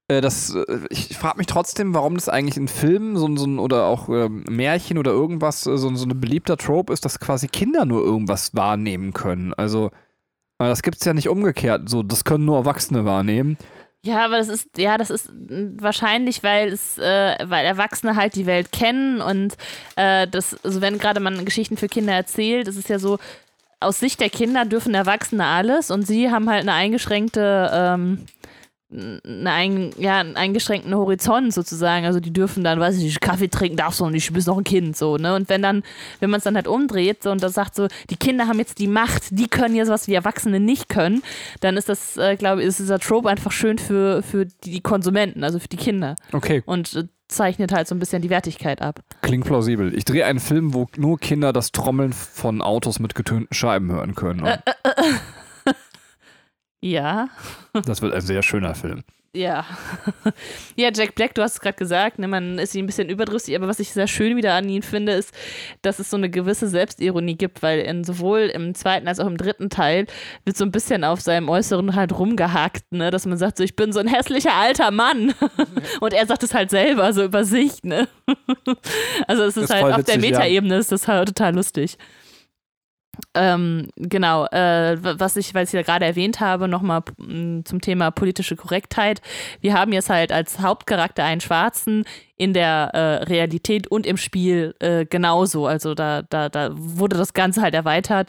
äh, das, äh, ich frage mich trotzdem, warum das eigentlich in Filmen so, so oder auch ähm, Märchen oder irgendwas äh, so, so ein beliebter Trope ist, dass quasi Kinder nur irgendwas wahrnehmen können. Also, äh, das gibt es ja nicht umgekehrt. So, das können nur Erwachsene wahrnehmen. Ja, aber das ist, ja, das ist wahrscheinlich, weil es, äh, weil Erwachsene halt die Welt kennen und äh, das, also wenn gerade man Geschichten für Kinder erzählt, ist es ja so, aus Sicht der Kinder dürfen Erwachsene alles und sie haben halt eine eingeschränkte ähm, einen, ja, einen eingeschränkten Horizont sozusagen. Also die dürfen dann, weiß ich nicht, Kaffee trinken darfst du noch nicht, du bist noch ein Kind, so, ne? Und wenn dann, wenn man es dann halt umdreht so, und das sagt so, die Kinder haben jetzt die Macht, die können jetzt was die Erwachsene nicht können, dann ist das, äh, glaube ich, ist dieser Trope einfach schön für, für die Konsumenten, also für die Kinder. Okay. Und äh, zeichnet halt so ein bisschen die Wertigkeit ab. Klingt plausibel. Ich drehe einen Film, wo nur Kinder das Trommeln von Autos mit getönten Scheiben hören können. Äh, äh, äh. Ja. Das wird ein sehr schöner Film. Ja. ja, Jack Black, du hast es gerade gesagt, ne, man ist ihm ein bisschen überdrüssig, aber was ich sehr schön wieder an ihn finde, ist, dass es so eine gewisse Selbstironie gibt, weil in sowohl im zweiten als auch im dritten Teil wird so ein bisschen auf seinem Äußeren halt rumgehakt, ne, dass man sagt, so, ich bin so ein hässlicher alter Mann. Und er sagt es halt selber, so über sich, ne. also es ist, ist halt auf der Metaebene ja. ist das halt total lustig. Ähm, genau, äh, was ich, weil ich ja gerade erwähnt habe, nochmal zum Thema politische Korrektheit. Wir haben jetzt halt als Hauptcharakter einen Schwarzen in der äh, Realität und im Spiel äh, genauso. Also da, da, da wurde das Ganze halt erweitert.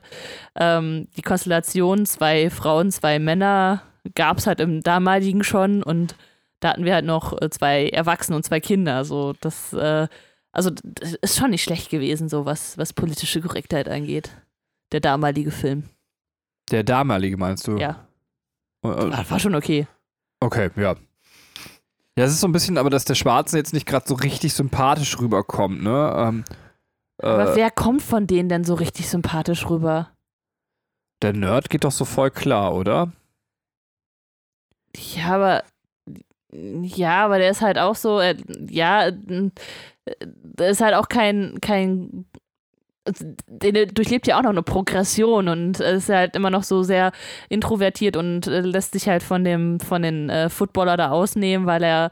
Ähm, die Konstellation, zwei Frauen, zwei Männer, gab es halt im damaligen schon und da hatten wir halt noch äh, zwei Erwachsene und zwei Kinder. So, das, äh, also das ist schon nicht schlecht gewesen, so was, was politische Korrektheit angeht der damalige Film. Der damalige meinst du? Ja. Uh, war schon okay. Okay, ja. Ja, es ist so ein bisschen, aber dass der Schwarze jetzt nicht gerade so richtig sympathisch rüberkommt, ne? Ähm, aber äh, wer kommt von denen denn so richtig sympathisch rüber? Der Nerd geht doch so voll klar, oder? Ja, aber ja, aber der ist halt auch so, äh, ja, der ist halt auch kein, kein der durchlebt ja auch noch eine Progression und ist halt immer noch so sehr introvertiert und äh, lässt sich halt von dem von den äh, Footballer da ausnehmen, weil er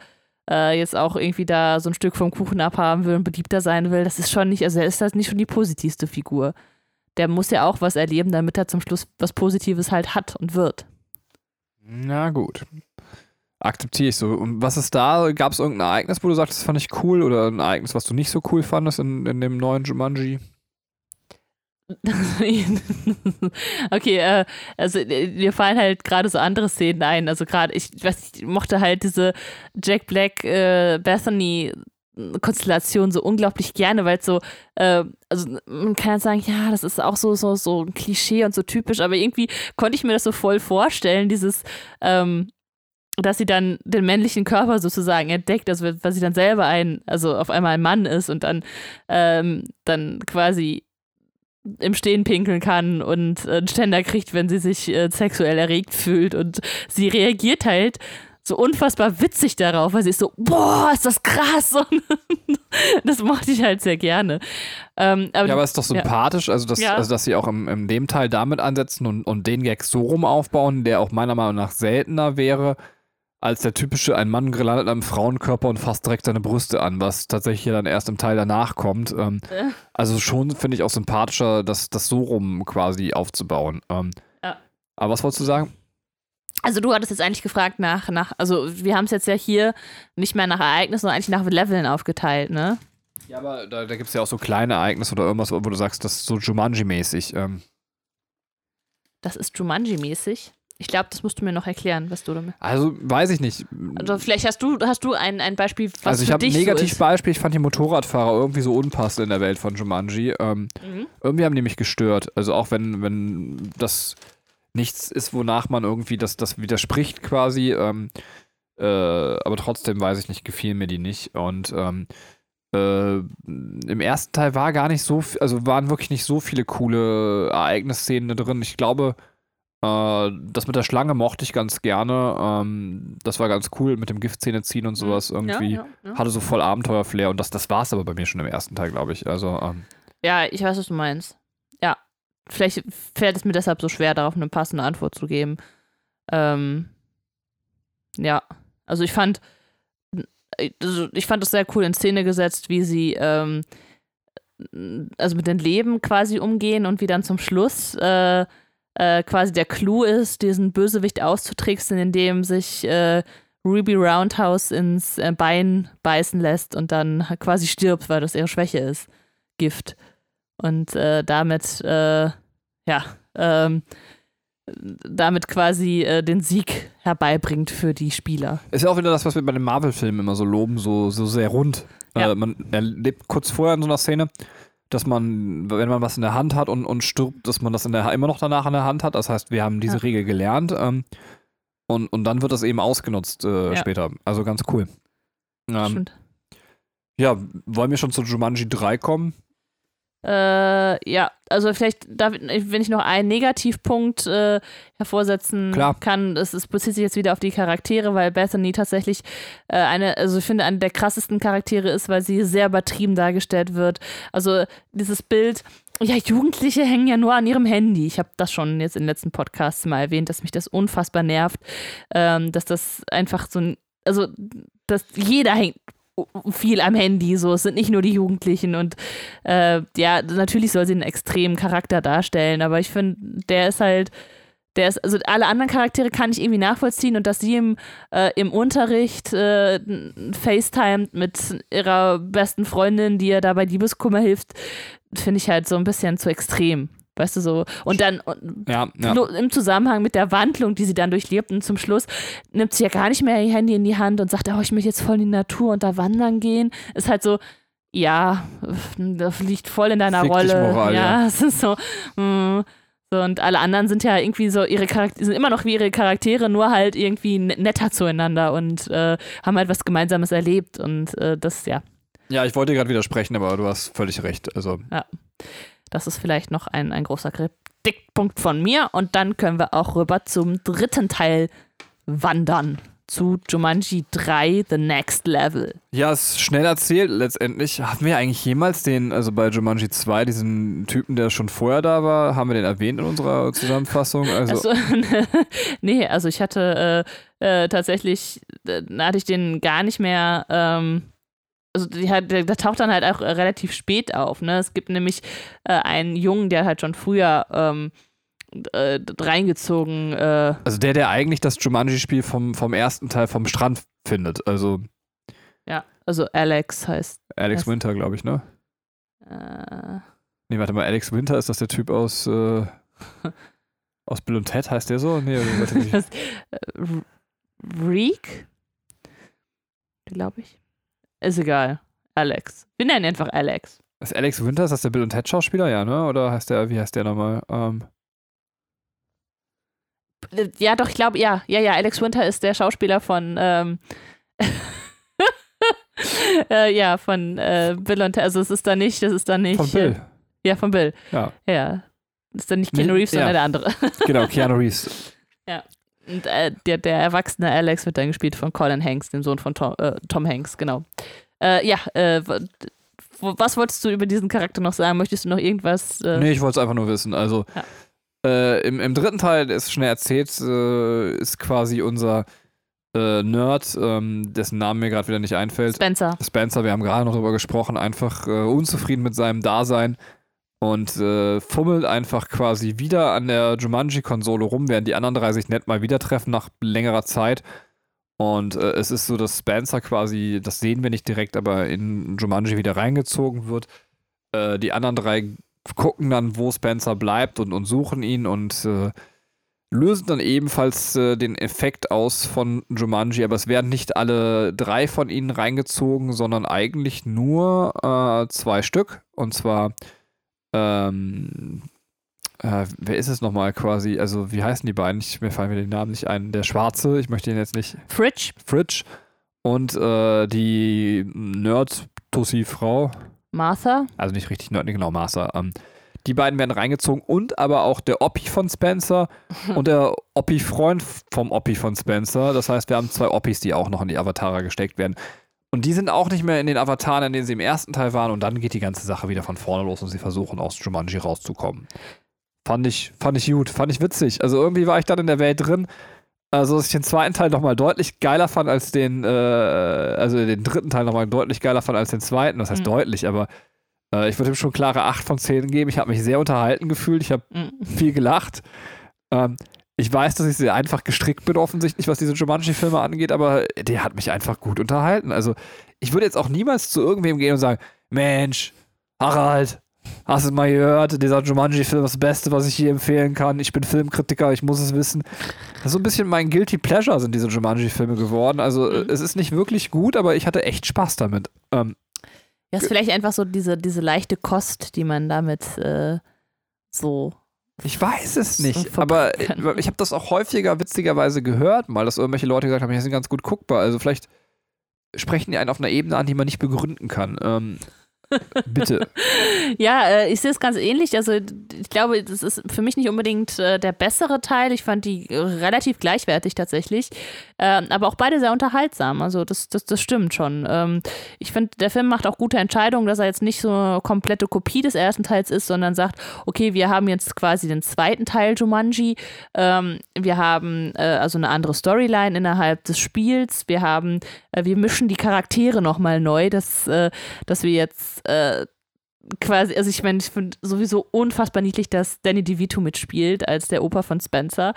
äh, jetzt auch irgendwie da so ein Stück vom Kuchen abhaben will und beliebter sein will. Das ist schon nicht, also er ist halt nicht schon die positivste Figur. Der muss ja auch was erleben, damit er zum Schluss was Positives halt hat und wird. Na gut. Akzeptiere ich so. Und was ist da? Gab es irgendein Ereignis, wo du sagst, das fand ich cool oder ein Ereignis, was du nicht so cool fandest in, in dem neuen Jumanji? okay, äh, also äh, mir fallen halt gerade so andere Szenen ein. Also gerade, ich weiß, ich mochte halt diese Jack Black äh, Bethany Konstellation so unglaublich gerne, weil so, äh, also man kann ja sagen, ja, das ist auch so, so, so ein Klischee und so typisch, aber irgendwie konnte ich mir das so voll vorstellen, dieses, ähm, dass sie dann den männlichen Körper sozusagen entdeckt, also weil sie dann selber ein, also auf einmal ein Mann ist und dann, ähm, dann quasi im Stehen pinkeln kann und äh, einen Ständer kriegt, wenn sie sich äh, sexuell erregt fühlt. Und sie reagiert halt so unfassbar witzig darauf, weil sie ist so, boah, ist das krass. Und das mochte ich halt sehr gerne. Ähm, aber, ja, aber es ist doch sympathisch, ja. also, dass, ja. also dass sie auch im, in dem Teil damit ansetzen und, und den Gag so rum aufbauen, der auch meiner Meinung nach seltener wäre als der typische ein Mann gelandet am Frauenkörper und fasst direkt seine Brüste an, was tatsächlich dann erst im Teil danach kommt. Ähm, äh. Also schon finde ich auch sympathischer, das, das so rum quasi aufzubauen. Ähm, ja. Aber was wolltest du sagen? Also du hattest jetzt eigentlich gefragt nach, nach also wir haben es jetzt ja hier nicht mehr nach Ereignissen, sondern eigentlich nach Leveln aufgeteilt, ne? Ja, aber da, da gibt es ja auch so kleine Ereignisse oder irgendwas, wo du sagst, das ist so Jumanji-mäßig. Ähm. Das ist Jumanji-mäßig? Ich glaube, das musst du mir noch erklären, was du damit. Also, weiß ich nicht. Also, vielleicht hast du, hast du ein, ein Beispiel, was Also, ich habe ein Negativbeispiel. So ich fand die Motorradfahrer irgendwie so unpassend in der Welt von Jumanji. Ähm, mhm. Irgendwie haben die mich gestört. Also, auch wenn, wenn das nichts ist, wonach man irgendwie das, das widerspricht quasi. Ähm, äh, aber trotzdem, weiß ich nicht, gefielen mir die nicht. Und ähm, äh, im ersten Teil war gar nicht so, also waren wirklich nicht so viele coole Ereignisszenen drin. Ich glaube, äh, das mit der Schlange mochte ich ganz gerne. Ähm, das war ganz cool mit dem Giftzähne ziehen und mhm. sowas irgendwie. Ja, ja, ja. Hatte so voll Abenteuerflair und das, das war es aber bei mir schon im ersten Teil, glaube ich. Also, ähm, ja, ich weiß, was du meinst. Ja. Vielleicht fällt es mir deshalb so schwer, darauf eine passende Antwort zu geben. Ähm, ja. Also ich fand, also ich fand das sehr cool in Szene gesetzt, wie sie ähm, also mit dem Leben quasi umgehen und wie dann zum Schluss äh, äh, quasi der Clou ist, diesen Bösewicht auszutricksen, indem sich äh, Ruby Roundhouse ins äh, Bein beißen lässt und dann quasi stirbt, weil das ihre Schwäche ist. Gift. Und äh, damit, äh, ja, ähm, damit quasi äh, den Sieg herbeibringt für die Spieler. Ist ja auch wieder das, was wir bei den Marvel-Filmen immer so loben, so, so sehr rund. Ja. Äh, man erlebt kurz vorher in so einer Szene, dass man, wenn man was in der Hand hat und, und stirbt, dass man das in der, immer noch danach in der Hand hat. Das heißt, wir haben diese Ja. Regel gelernt ähm, und, und dann wird das eben ausgenutzt äh, Ja. später. Also ganz cool. Ähm, Stimmt. ja, wollen wir schon zu Jumanji 3 kommen? Äh, ja, also vielleicht, darf, wenn ich noch einen Negativpunkt äh, hervorsetzen Klar. kann, es, es bezieht sich jetzt wieder auf die Charaktere, weil Bethany tatsächlich äh, eine, also ich finde, eine der krassesten Charaktere ist, weil sie sehr übertrieben dargestellt wird. Also dieses Bild, ja, Jugendliche hängen ja nur an ihrem Handy. Ich habe das schon jetzt in den letzten Podcasts mal erwähnt, dass mich das unfassbar nervt, ähm, dass das einfach so ein, also dass jeder hängt viel am Handy, so es sind nicht nur die Jugendlichen und äh, ja, natürlich soll sie einen extremen Charakter darstellen, aber ich finde, der ist halt, der ist, also alle anderen Charaktere kann ich irgendwie nachvollziehen und dass sie im, äh, im Unterricht äh, FaceTime mit ihrer besten Freundin, die ihr da bei Liebeskummer hilft, finde ich halt so ein bisschen zu extrem. Weißt du so? Und dann und Ja, ja. Im Zusammenhang mit der Wandlung, die sie dann durchlebt und zum Schluss nimmt sie ja gar nicht mehr ihr Handy in die Hand und sagt, oh, ich möchte jetzt voll in die Natur und da wandern gehen. Ist halt so, ja, das liegt voll in deiner Fick Rolle. Moral, ja, ja. es ist so, mm, so. Und alle anderen sind ja irgendwie so, ihre Charaktere, sind immer noch wie ihre Charaktere, nur halt irgendwie ne- netter zueinander und äh, haben halt was Gemeinsames erlebt. Und äh, das, ja, Ja, ich wollte gerade widersprechen, aber du hast völlig recht. Also, das ist vielleicht noch ein, ein großer Kritikpunkt von mir. Und dann können wir auch rüber zum dritten Teil wandern. Zu Jumanji 3, The Next Level. ja, ist schnell erzählt letztendlich. Haben wir eigentlich jemals den, also bei Jumanji 2, diesen Typen, der schon vorher da war, haben wir den erwähnt in unserer Zusammenfassung? Also, Also, nee, also ich hatte äh, äh, tatsächlich, äh, da hatte ich den gar nicht mehr. Ähm, also die der, der taucht dann halt auch äh, relativ spät auf. Ne? Es gibt nämlich äh, einen Jungen, der halt schon früher ähm, äh, reingezogen. Äh, also der, der eigentlich das Jumanji-Spiel vom, vom ersten Teil vom Strand findet. Also ja, also Alex heißt. Alex Was? Winter, glaube ich, ne? Äh, Nee, warte mal, Alex Winter, ist das der Typ aus, äh, aus Bill und Ted? Heißt der so? Nee, warte, das, äh, Reek? Glaube ich. Ist egal. Alex. Wir nennen ihn einfach Alex. ist Alex Winter, ist das der Bill und Ted Schauspieler? Ja, ne? Oder heißt der, wie heißt der nochmal? Ähm, Äh, Ja, doch, ich glaube, ja. Ja, ja, Alex Winter ist der Schauspieler von, ähm, äh, ja, von äh, Bill und Ted. Also es ist da nicht, das ist da nicht. von Bill. Äh, ja, von Bill. Ja, Ja. Das ist dann nicht Keanu Reeves, sondern ja. der andere. genau, Keanu Reeves. Und äh, der, der erwachsene Alex wird dann gespielt von Colin Hanks, dem Sohn von Tom, äh, Tom Hanks, genau. Äh, ja, äh, was wolltest du über diesen Charakter noch sagen? Möchtest du noch irgendwas? Äh, Nee, ich wollte es einfach nur wissen. Also, Ja. äh, im, im dritten Teil ist schnell erzählt, äh, ist quasi unser Nerd, ähm, dessen Name mir gerade wieder nicht einfällt. Spencer. Spencer, wir haben gerade noch drüber gesprochen, einfach äh, unzufrieden mit seinem Dasein und äh, fummelt einfach quasi wieder an der Jumanji-Konsole rum, während die anderen drei sich nett mal wieder treffen nach längerer Zeit. Und äh, es ist so, dass Spencer quasi, das sehen wir nicht direkt, aber in Jumanji wieder reingezogen wird. Äh, die anderen drei gucken dann, wo Spencer bleibt und, und suchen ihn und äh, lösen dann ebenfalls äh, den Effekt aus von Jumanji, aber es werden nicht alle drei von ihnen reingezogen, sondern eigentlich nur äh, zwei Stück. Und zwar, ähm, äh, wer ist es nochmal quasi? Also, wie heißen die beiden? Ich, mir fallen mir den Namen nicht ein. Der Schwarze, ich möchte ihn jetzt nicht. Fridge. Fridge. Und äh, die Nerd-Tussi-Frau, Martha. also nicht richtig Nerd, genau, Master. Ähm, die beiden werden reingezogen und aber auch der Oppi von Spencer und der Oppi-Freund vom Oppi von Spencer. Das heißt, wir haben zwei Oppis, die auch noch in die Avatare gesteckt werden. Und die sind auch nicht mehr in den Avataren, in denen sie im ersten Teil waren. Und dann geht die ganze Sache wieder von vorne los und sie versuchen aus Jumanji rauszukommen. Fand ich, fand ich gut, fand ich witzig. Also irgendwie war ich dann in der Welt drin. Also, dass ich den zweiten Teil nochmal deutlich geiler fand als den, äh, also den dritten Teil nochmal deutlich geiler fand als den zweiten. Das heißt Mhm. deutlich, aber äh, ich würde ihm schon klare 8 von 10 geben. Ich habe mich sehr unterhalten gefühlt. Ich habe Mm. viel gelacht. Ähm, Ich weiß, dass ich sehr einfach gestrickt bin, offensichtlich, was diese Jumanji-Filme angeht, aber der hat mich einfach gut unterhalten. Also, ich würde jetzt auch niemals zu irgendwem gehen und sagen: Mensch, Harald, hast du mal gehört? Dieser Jumanji-Film ist das Beste, was ich hier empfehlen kann. Ich bin Filmkritiker, ich muss es wissen. Das ist so ein bisschen mein Guilty Pleasure sind diese Jumanji-Filme geworden. Also, Mhm. es ist nicht wirklich gut, aber ich hatte echt Spaß damit. Ähm, Ja, ist vielleicht einfach so diese, diese leichte Kost, die man damit äh, so. Ich weiß es nicht, aber ich, ich habe das auch häufiger witzigerweise gehört, mal, dass irgendwelche Leute gesagt haben, die sind ganz gut guckbar. Also vielleicht sprechen die einen auf einer Ebene an, die man nicht begründen kann. Ähm, bitte. Ja, äh, ich sehe es ganz ähnlich. Also ich glaube, das ist für mich nicht unbedingt äh, der bessere Teil. Ich fand die äh, relativ gleichwertig tatsächlich. Ähm, aber auch beide sehr unterhaltsam. Also das, das, das stimmt schon. Ähm, ich finde, der Film macht auch gute Entscheidungen, dass er jetzt nicht so eine komplette Kopie des ersten Teils ist, sondern sagt, okay, wir haben jetzt quasi den zweiten Teil Jumanji. Ähm, wir haben also eine andere Storyline innerhalb des Spiels. Wir haben, wir mischen die Charaktere nochmal neu, dass, dass wir jetzt äh, quasi, also ich meine, ich finde sowieso unfassbar niedlich, dass Danny DeVito mitspielt als der Opa von Spencer,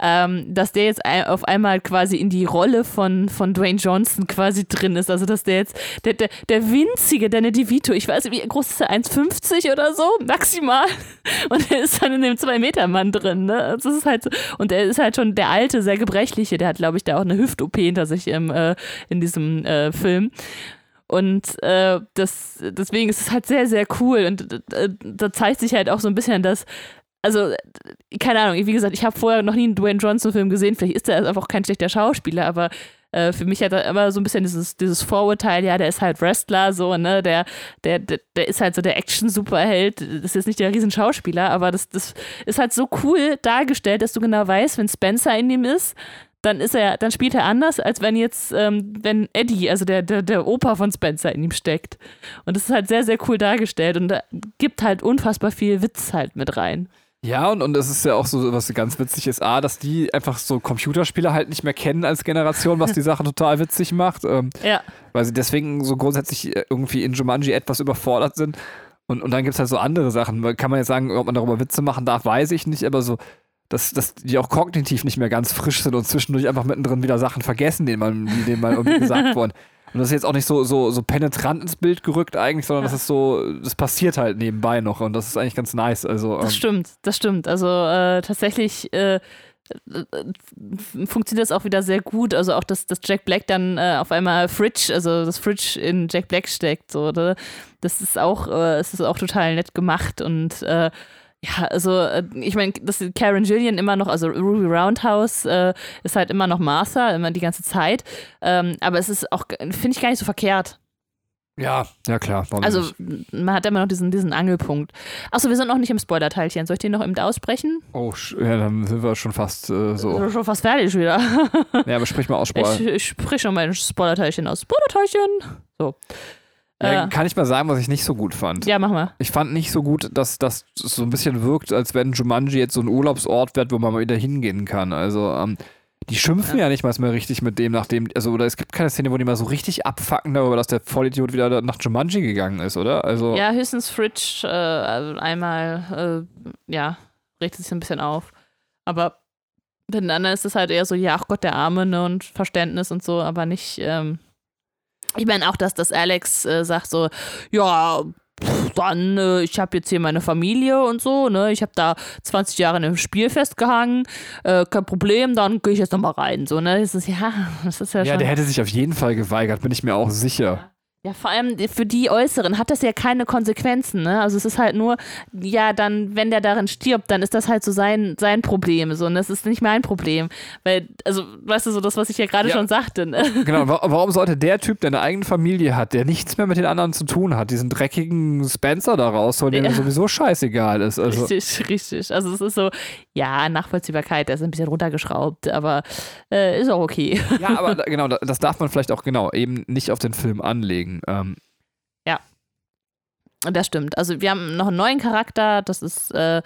ähm, dass der jetzt ein, auf einmal quasi in die Rolle von, von Dwayne Johnson quasi drin ist, also dass der jetzt, der, der, der winzige Danny DeVito, ich weiß nicht, wie groß ist er, 1,50 oder so, maximal, und er ist dann in dem 2-Meter-Mann drin, ne, also das ist halt so, und er ist halt schon der alte, sehr gebrechliche, der hat, glaube ich, da auch eine Hüft-OP hinter sich im, äh, in diesem äh, Film. Und äh, das, deswegen ist es halt sehr, sehr cool. Und äh, da zeigt sich halt auch so ein bisschen, dass, also, keine Ahnung, wie gesagt, ich habe vorher noch nie einen Dwayne Johnson-Film gesehen. Vielleicht ist er einfach auch kein schlechter Schauspieler, aber äh, für mich hat er immer so ein bisschen dieses, dieses Vorurteil, ja, der ist halt Wrestler, so, ne, der, der, der, der ist halt so der Action-Superheld. Das ist jetzt nicht der Riesenschauspieler, aber das, das ist halt so cool dargestellt, dass du genau weißt, wenn Spencer in ihm ist, dann ist er, dann spielt er anders, als wenn jetzt, ähm, wenn Eddie, also der, der, der Opa von Spencer in ihm steckt. Und das ist halt sehr, sehr cool dargestellt und da gibt halt unfassbar viel Witz halt mit rein. Ja, und, und es ist ja auch so, was ganz witzig ist, A, dass die einfach so Computerspiele halt nicht mehr kennen als Generation, was die Sache total witzig macht. Ähm, Ja. weil sie deswegen so grundsätzlich äh, irgendwie in Jumanji etwas überfordert sind. Und, und dann gibt es halt so andere Sachen. Kann man jetzt sagen, ob man darüber Witze machen darf, weiß ich nicht, aber so, dass, dass die auch kognitiv nicht mehr ganz frisch sind und zwischendurch einfach mittendrin wieder Sachen vergessen, denen man, die denen mal irgendwie gesagt wurden. Und das ist jetzt auch nicht so, so, so penetrant ins Bild gerückt eigentlich, sondern das ist so, das passiert halt nebenbei noch und das ist eigentlich ganz nice. Also, Das ähm, stimmt, das stimmt. Also äh, tatsächlich äh, äh, funktioniert das auch wieder sehr gut. Also auch, dass, dass Jack Black dann äh, auf einmal Fridge, also das Fridge in Jack Black steckt. So, oder? Das ist auch, äh, es ist auch total nett gemacht und äh, ja, also äh, ich meine, dass Karen Gillian immer noch, also Ruby Roundhouse äh, ist halt immer noch Martha, immer die ganze Zeit. Ähm, aber es ist auch, finde ich gar nicht so verkehrt. ja, ja klar. warum Also nicht? man hat immer noch diesen, diesen Angelpunkt. Achso, wir sind noch nicht im Spoiler-Teilchen. Soll ich den noch eben aussprechen? Oh, ja, dann sind wir schon fast äh, so. Sind wir Schon fast fertig wieder. Ja, aber sprich mal aus, Spoiler. Ich, ich sprich schon mein Spoiler-Teilchen aus. Spoiler-Teilchen! So. Ja, Äh, kann ich mal sagen, was ich nicht so gut fand? ja, mach mal. Ich fand nicht so gut, dass das so ein bisschen wirkt, als wenn Jumanji jetzt so ein Urlaubsort wird, wo man mal wieder hingehen kann. Also, ähm, die schimpfen ja. nicht mal mehr richtig mit dem, nachdem, also, oder es gibt keine Szene, wo die mal so richtig abfacken darüber, dass der Vollidiot wieder nach Jumanji gegangen ist, oder? Also, Ja, höchstens Fridge äh, also einmal, äh, ja, richtet sich ein bisschen auf. Aber anderen ist es halt eher so, ja, ach Gott, der Arme, ne, und Verständnis und so, aber nicht, ähm, ich meine auch, dass das Alex äh, sagt so, ja, pff, dann, äh, ich habe jetzt hier meine Familie und so, ne, ich habe da 20 Jahre in einem Spiel festgehangen, äh, kein Problem, dann gehe ich jetzt nochmal rein, so, ne, das ist, ja, das ist ja, ja, der hätte sich auf jeden Fall geweigert, bin ich mir auch sicher. Ja, vor allem für die Äußeren hat das ja keine Konsequenzen, ne? Also es ist halt nur, ja, dann, wenn der darin stirbt, dann ist das halt so sein, sein Problem. So, und das ist nicht mein Problem. Weil, also, weißt du, so das, was ich ja gerade Ja. schon sagte, ne? Genau, wa- warum sollte der Typ, der eine eigene Familie hat, der nichts mehr mit den anderen zu tun hat, diesen dreckigen Spencer da rausholen, dem Ja. sowieso scheißegal ist? Also, Richtig, richtig. Also es ist so, ja, Nachvollziehbarkeit, der ist ein bisschen runtergeschraubt, aber äh, ist auch okay. Ja, aber genau, da- das darf man vielleicht auch genau eben nicht auf den Film anlegen. Ähm, Das stimmt. Also wir haben noch einen neuen Charakter, das ist äh,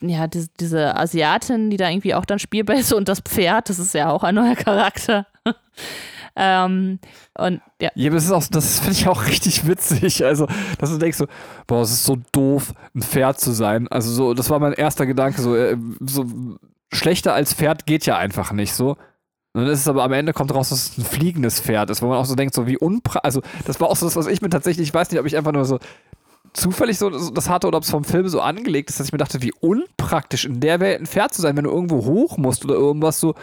ja diese, diese Asiatin, die da irgendwie auch dann spielbar ist und das Pferd, das ist ja auch ein neuer Charakter. ähm, und ja, ja, aber das ist auch, das finde ich auch richtig witzig. Also, dass du denkst so, boah, es ist so doof, ein Pferd zu sein. Also so, das war mein erster Gedanke, so, äh, so schlechter als Pferd geht ja einfach nicht so. Und dann ist es aber am Ende kommt raus, dass es ein fliegendes Pferd ist, wo man auch so denkt, so wie unpra also das war auch so das, was ich mir tatsächlich, ich weiß nicht, ob ich einfach nur so zufällig so das hatte oder ob es vom Film so angelegt ist, dass ich mir dachte, wie unpraktisch in der Welt ein Pferd zu sein, wenn du irgendwo hoch musst oder irgendwas so,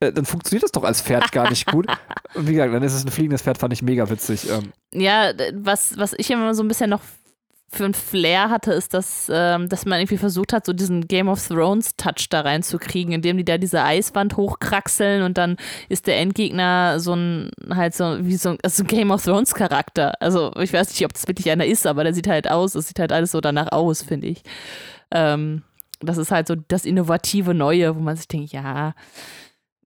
äh, dann funktioniert das doch als Pferd gar nicht gut. Und wie gesagt, dann ist es ein fliegendes Pferd, fand ich mega witzig. Ähm, Ja, was, was ich immer so ein bisschen noch für ein Flair hatte, ist, dass, ähm, dass man irgendwie versucht hat, so diesen Game of Thrones Touch da reinzukriegen, indem die da diese Eiswand hochkraxeln und dann ist der Endgegner so ein, halt so, wie so ein, also ein Game of Thrones Charakter. Also ich weiß nicht, ob das wirklich einer ist, aber der sieht halt aus, es sieht halt alles so danach aus, finde ich. Ähm, das ist halt so das innovative Neue, wo man sich denkt, ja,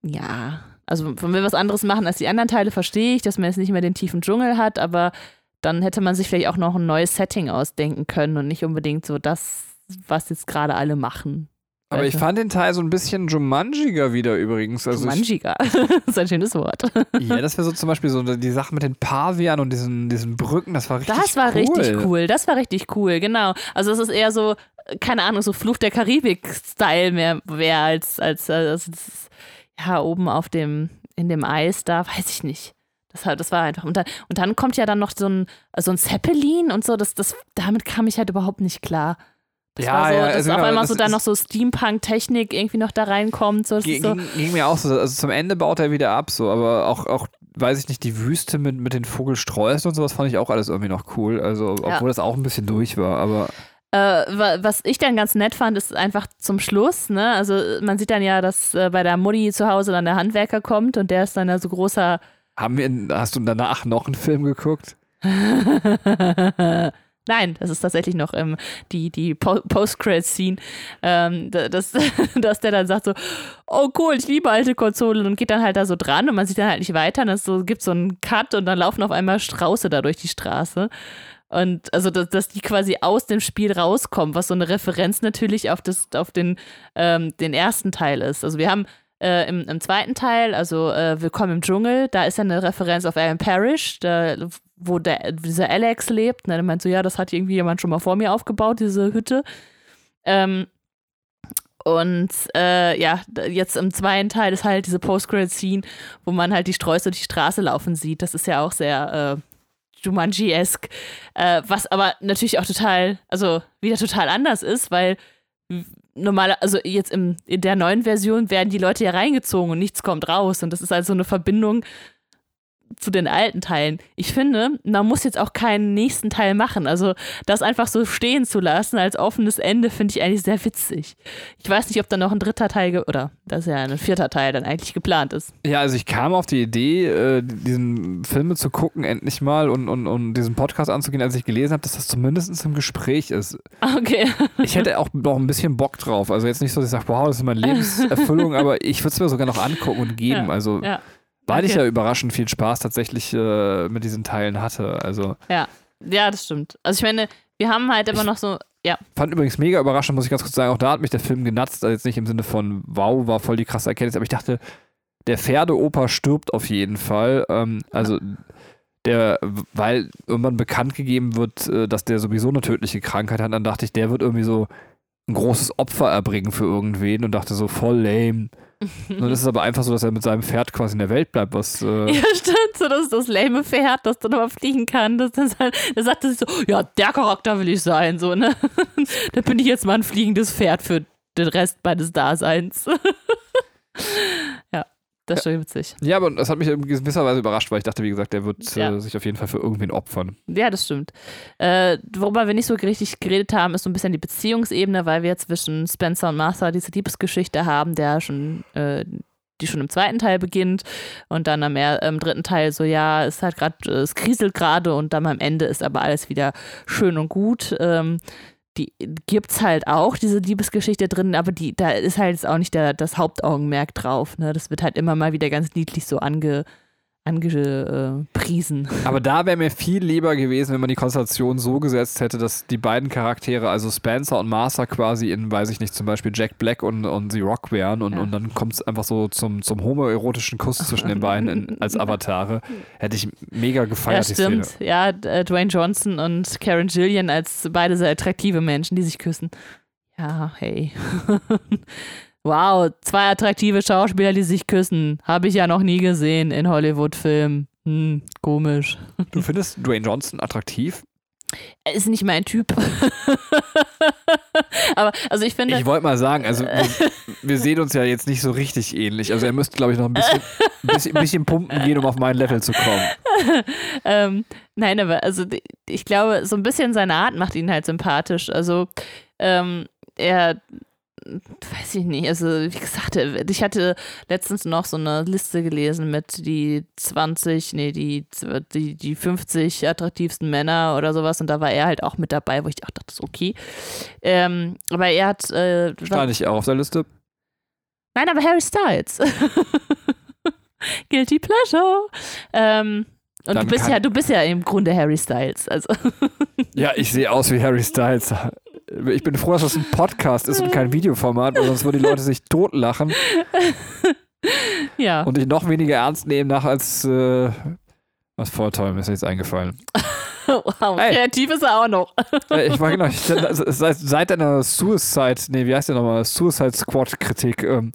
ja. Also wenn wir was anderes machen als die anderen Teile, verstehe ich, dass man jetzt nicht mehr den tiefen Dschungel hat, aber dann hätte man sich vielleicht auch noch ein neues Setting ausdenken können und nicht unbedingt so das, was jetzt gerade alle machen. aber ich fand den Teil so ein bisschen Jumanjiger wieder übrigens. Also ich, Jumanjiga. das ist ein schönes Wort. ja, das wäre so zum Beispiel so die Sache mit den Pavian und diesen, diesen Brücken, das war richtig Das war cool. richtig cool. Das war richtig cool, genau. Also es ist eher so, äh, keine Ahnung, so Fluch der Karibik-Style mehr, mehr als, als, als, als ja, oben auf dem, in dem Eis da, weiß ich nicht. Das, das war einfach. Und dann, und dann kommt ja dann noch so ein, so ein Zeppelin und so. Das, das, damit kam ich halt überhaupt nicht klar. Das Ja, war so, ja, dass also auf genau, einmal so dann noch so Steampunk-Technik irgendwie noch da reinkommt. So, ist so, Ging, ging mir auch so. Also zum Ende baut er wieder ab, so, aber auch, auch weiß ich nicht, die Wüste mit, mit den Vogelsträußen und sowas fand ich auch alles irgendwie noch cool. Also, obwohl Ja. das auch ein bisschen durch war, aber Äh, wa- was ich dann ganz nett fand, ist einfach zum Schluss, ne? Also man sieht dann ja, dass äh, bei der Mutti zu Hause dann der Handwerker kommt und der ist dann ja so großer. Haben wir, hast du danach noch einen Film geguckt? Nein, das ist tatsächlich noch ähm, die, die po Post-Credit-Scene, ähm, da- dass, dass der dann sagt so, oh cool, ich liebe alte Konsolen und geht dann halt da so dran und man sieht dann halt nicht weiter und es so, gibt so einen Cut und dann laufen auf einmal Strauße da durch die Straße. Und also, dass, dass die quasi aus dem Spiel rauskommen, was so eine Referenz natürlich auf, das, auf den, ähm, den ersten Teil ist. Also wir haben äh, im, im zweiten Teil, also äh, Willkommen im Dschungel, da ist ja eine Referenz auf Alan Parrish, da, wo der, dieser Alex lebt. Ne? Der meint so, ja, das hat irgendwie jemand schon mal vor mir aufgebaut, diese Hütte. Ähm, und äh, ja, jetzt im zweiten Teil ist halt diese Post-Credit-Scene, wo man halt die Sträuße durch die Straße laufen sieht. Das ist ja auch sehr äh, Jumanji-esque. Äh, was aber natürlich auch total, also wieder total anders ist, weil normale, also jetzt im, in der neuen Version werden die Leute ja reingezogen und nichts kommt raus. Und das ist also eine Verbindung zu den alten Teilen. Ich finde, man muss jetzt auch keinen nächsten Teil machen. Also das einfach so stehen zu lassen als offenes Ende finde ich eigentlich sehr witzig. Ich weiß nicht, ob da noch ein dritter Teil oder das ist ja ein vierter Teil dann eigentlich geplant ist. Ja, also ich kam auf die Idee, äh, diesen Filme zu gucken, endlich mal und, und, und diesen Podcast anzugehen, als ich gelesen habe, dass das zumindest im Gespräch ist. Okay. Ich hätte auch noch ein bisschen Bock drauf. Also jetzt nicht so, dass ich sage, wow, das ist meine Lebenserfüllung, aber ich würde es mir sogar noch angucken und geben. Ja, also ja. Weil ich Okay. ja überraschend viel Spaß tatsächlich äh, mit diesen Teilen hatte. Also Ja. Ja, das stimmt. Also ich meine, wir haben halt immer noch so, ja. fand übrigens mega überraschend, muss ich ganz kurz sagen, auch da hat mich der Film genatzt, also jetzt nicht im Sinne von, wow, war voll die krasse Erkenntnis, aber ich dachte, der Pferdeoper stirbt auf jeden Fall. Ähm, also der, weil irgendwann bekannt gegeben wird, äh, dass der sowieso eine tödliche Krankheit hat, dann dachte ich, der wird irgendwie so ein großes Opfer erbringen für irgendwen und dachte so voll lame. Dann ist es aber einfach so, dass er mit seinem Pferd quasi in der Welt bleibt, was äh, Ja, stimmt, so das ist das lame Pferd, das dann aber fliegen kann. Das, das, halt, sagt er sich so, ja, der Charakter will ich sein, so, ne? da bin ich jetzt mal ein fliegendes Pferd für den Rest meines Daseins. ja, das ist schon witzig. Ja, aber das hat mich in gewisser Weise überrascht, weil ich dachte, wie gesagt, der wird Ja. äh, sich auf jeden Fall für irgendwen opfern. Ja, das stimmt. Äh, worüber wir nicht so richtig geredet haben, ist so ein bisschen die Beziehungsebene, weil wir zwischen Spencer und Martha diese Liebesgeschichte haben, der schon, äh, die schon im zweiten Teil beginnt und dann am im dritten Teil so, ja, es hat gerade, es kriselt gerade und dann am Ende ist aber alles wieder schön und gut. Ähm, die gibt's halt auch, diese Liebesgeschichte drin, aber die, da ist halt jetzt auch nicht der, das Hauptaugenmerk drauf. Ne? Das wird halt immer mal wieder ganz niedlich so ange, angepriesen. Aber da wäre mir viel lieber gewesen, wenn man die Konstellation so gesetzt hätte, dass die beiden Charaktere, also Spencer und Martha, quasi in, weiß ich nicht, zum Beispiel Jack Black und, und The Rock wären und, Ja. und dann kommt es einfach so zum, zum homoerotischen Kuss zwischen den beiden in, als Avatare. Hätte ich mega Ja, gefeiert, die stimmt. Szene. Ja, äh, Dwayne Johnson und Karen Gillian als beide sehr attraktive Menschen, die sich küssen. Ja, hey. Wow, zwei attraktive Schauspieler, die sich küssen. Habe ich ja noch nie gesehen in Hollywood-Filmen. Hm, komisch. Du findest Dwayne Johnson attraktiv? Er ist nicht mein Typ. Aber, also ich finde. Ich wollte mal sagen, also wir, wir, sehen uns ja jetzt nicht so richtig ähnlich. Also er müsste, glaube ich, noch ein bisschen, ein bisschen, ein bisschen pumpen gehen, um auf mein Level zu kommen. ähm, nein, aber also ich glaube, so ein bisschen seine Art macht ihn halt sympathisch. Also ähm, er weiß ich nicht, also wie gesagt, ich hatte letztens noch so eine Liste gelesen mit die 20, nee, die, die, die 50 attraktivsten Männer oder sowas und da war er halt auch mit dabei, wo ich auch dachte, das ist okay. Ähm, aber er hat. Äh, Stand ich auch auf der Liste? Nein, aber Harry Styles. Guilty Pleasure. Ähm, und du bist ja, du bist ja im Grunde Harry Styles. Also. ja, ich sehe aus wie Harry Styles ich bin froh, dass das ein Podcast ist und kein Videoformat, weil sonst würden die Leute sich totlachen. Ja. Und dich noch weniger ernst nehmen nach als äh, was voll toll, mir ist jetzt eingefallen. wow, hey. kreativ ist er auch noch. ich war genau, ich, also, seit, seit deiner Suicide, nee, wie heißt der nochmal? Suicide Squad Kritik. Ähm,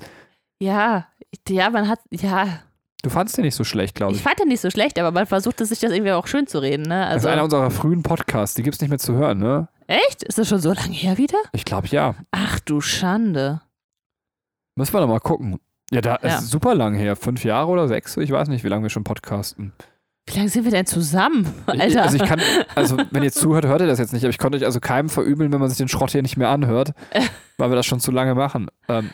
ja, ja, man hat, ja. Du fandest den nicht so schlecht, glaube ich. Ich fand den nicht so schlecht, aber man versuchte sich das irgendwie auch schön zu reden, ne? Also, das ist einer unserer frühen Podcasts, die gibt es nicht mehr zu hören, ne? Echt? Ist das schon so lange her wieder? Ich glaube ja. Ach du Schande. Müssen wir doch mal gucken. Ja, da ja. ist super lang her. Fünf Jahre oder sechs? Ich weiß nicht, wie lange wir schon podcasten. Wie lange sind wir denn zusammen? Alter. Ich, also ich kann, also wenn ihr zuhört, hört ihr das jetzt nicht, aber ich konnte euch also keinem verübeln, wenn man sich den Schrott hier nicht mehr anhört, weil wir das schon zu lange machen. Ähm,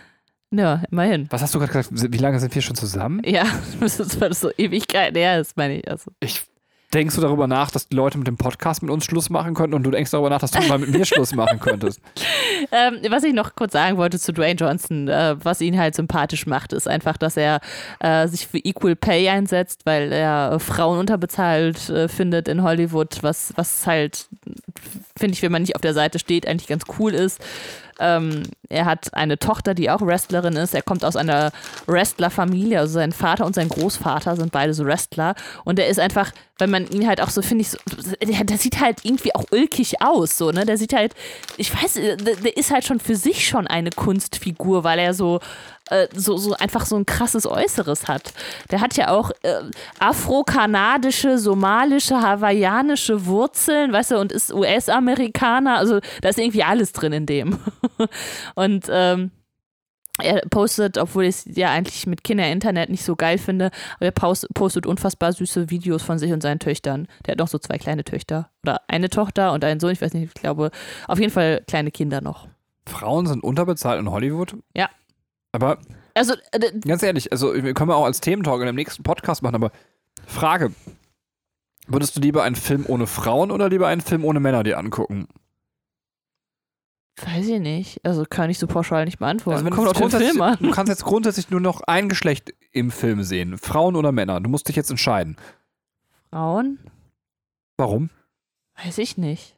ja, immerhin. Was hast du gerade gesagt? Wie lange sind wir schon zusammen? Ja, das ist, weil das so Ewigkeit her ist, meine ich. Also. Ich denkst du darüber nach, dass die Leute mit dem Podcast mit uns Schluss machen könnten und du denkst darüber nach, dass du mal mit mir Schluss machen könntest. Ähm, was ich noch kurz sagen wollte zu Dwayne Johnson, äh, was ihn halt sympathisch macht, ist einfach, dass er äh, sich für Equal Pay einsetzt, weil er äh, Frauen unterbezahlt äh, findet in Hollywood, was, was halt, finde ich, wenn man nicht auf der Seite steht, eigentlich ganz cool ist. Ähm, er hat eine Tochter, die auch Wrestlerin ist. Er kommt aus einer Wrestler-Familie. Also sein Vater und sein Großvater sind beide so Wrestler. Und er ist einfach, wenn man ihn halt auch so, finde ich, so, der, der, sieht halt irgendwie auch ulkig aus. So, ne? Der sieht halt, ich weiß, der, der ist halt schon für sich schon eine Kunstfigur, weil er so äh, so, so einfach so ein krasses Äußeres hat. Der hat ja auch äh, afro-kanadische, somalische, hawaiianische Wurzeln, weißt du, und ist US-Amerikaner. Also da ist irgendwie alles drin in dem. und ähm, er postet, obwohl ich es ja eigentlich mit Kinder-Internet nicht so geil finde, aber er postet unfassbar süße Videos von sich und seinen Töchtern. Der hat noch so zwei kleine Töchter. Oder eine Tochter und einen Sohn, ich weiß nicht, ich glaube, auf jeden Fall kleine Kinder noch. Frauen sind unterbezahlt in Hollywood? Ja. Aber also, äh, ganz ehrlich, also wir können wir auch als Thementalk in dem nächsten Podcast machen, aber Frage. Würdest du lieber einen Film ohne Frauen oder lieber einen Film ohne Männer dir angucken? Weiß ich nicht. Also kann ich so pauschal nicht beantworten. Also Kommt auf den Film an. Du kannst jetzt grundsätzlich nur noch ein Geschlecht im Film sehen. Frauen oder Männer. Du musst dich jetzt entscheiden. Frauen? Warum? Weiß ich nicht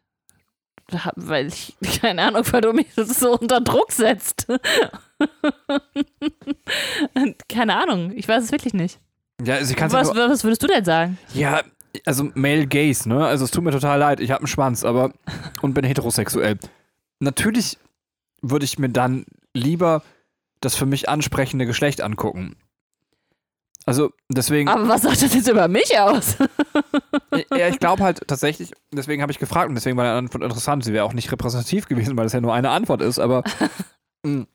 weil ich, keine Ahnung, weil du mich so unter Druck setzt. keine Ahnung, ich weiß es wirklich nicht. Ja, also ich was, ja nur, was würdest du denn sagen? Ja, also Male Gaze, ne? Also es tut mir total leid, ich habe einen Schwanz, aber und bin heterosexuell. Natürlich würde ich mir dann lieber das für mich ansprechende Geschlecht angucken. Also deswegen. Aber was sagt das jetzt über mich aus? ja, ich glaube halt tatsächlich, deswegen habe ich gefragt und deswegen war die Antwort interessant. Sie wäre auch nicht repräsentativ gewesen, weil das ja nur eine Antwort ist, aber hm,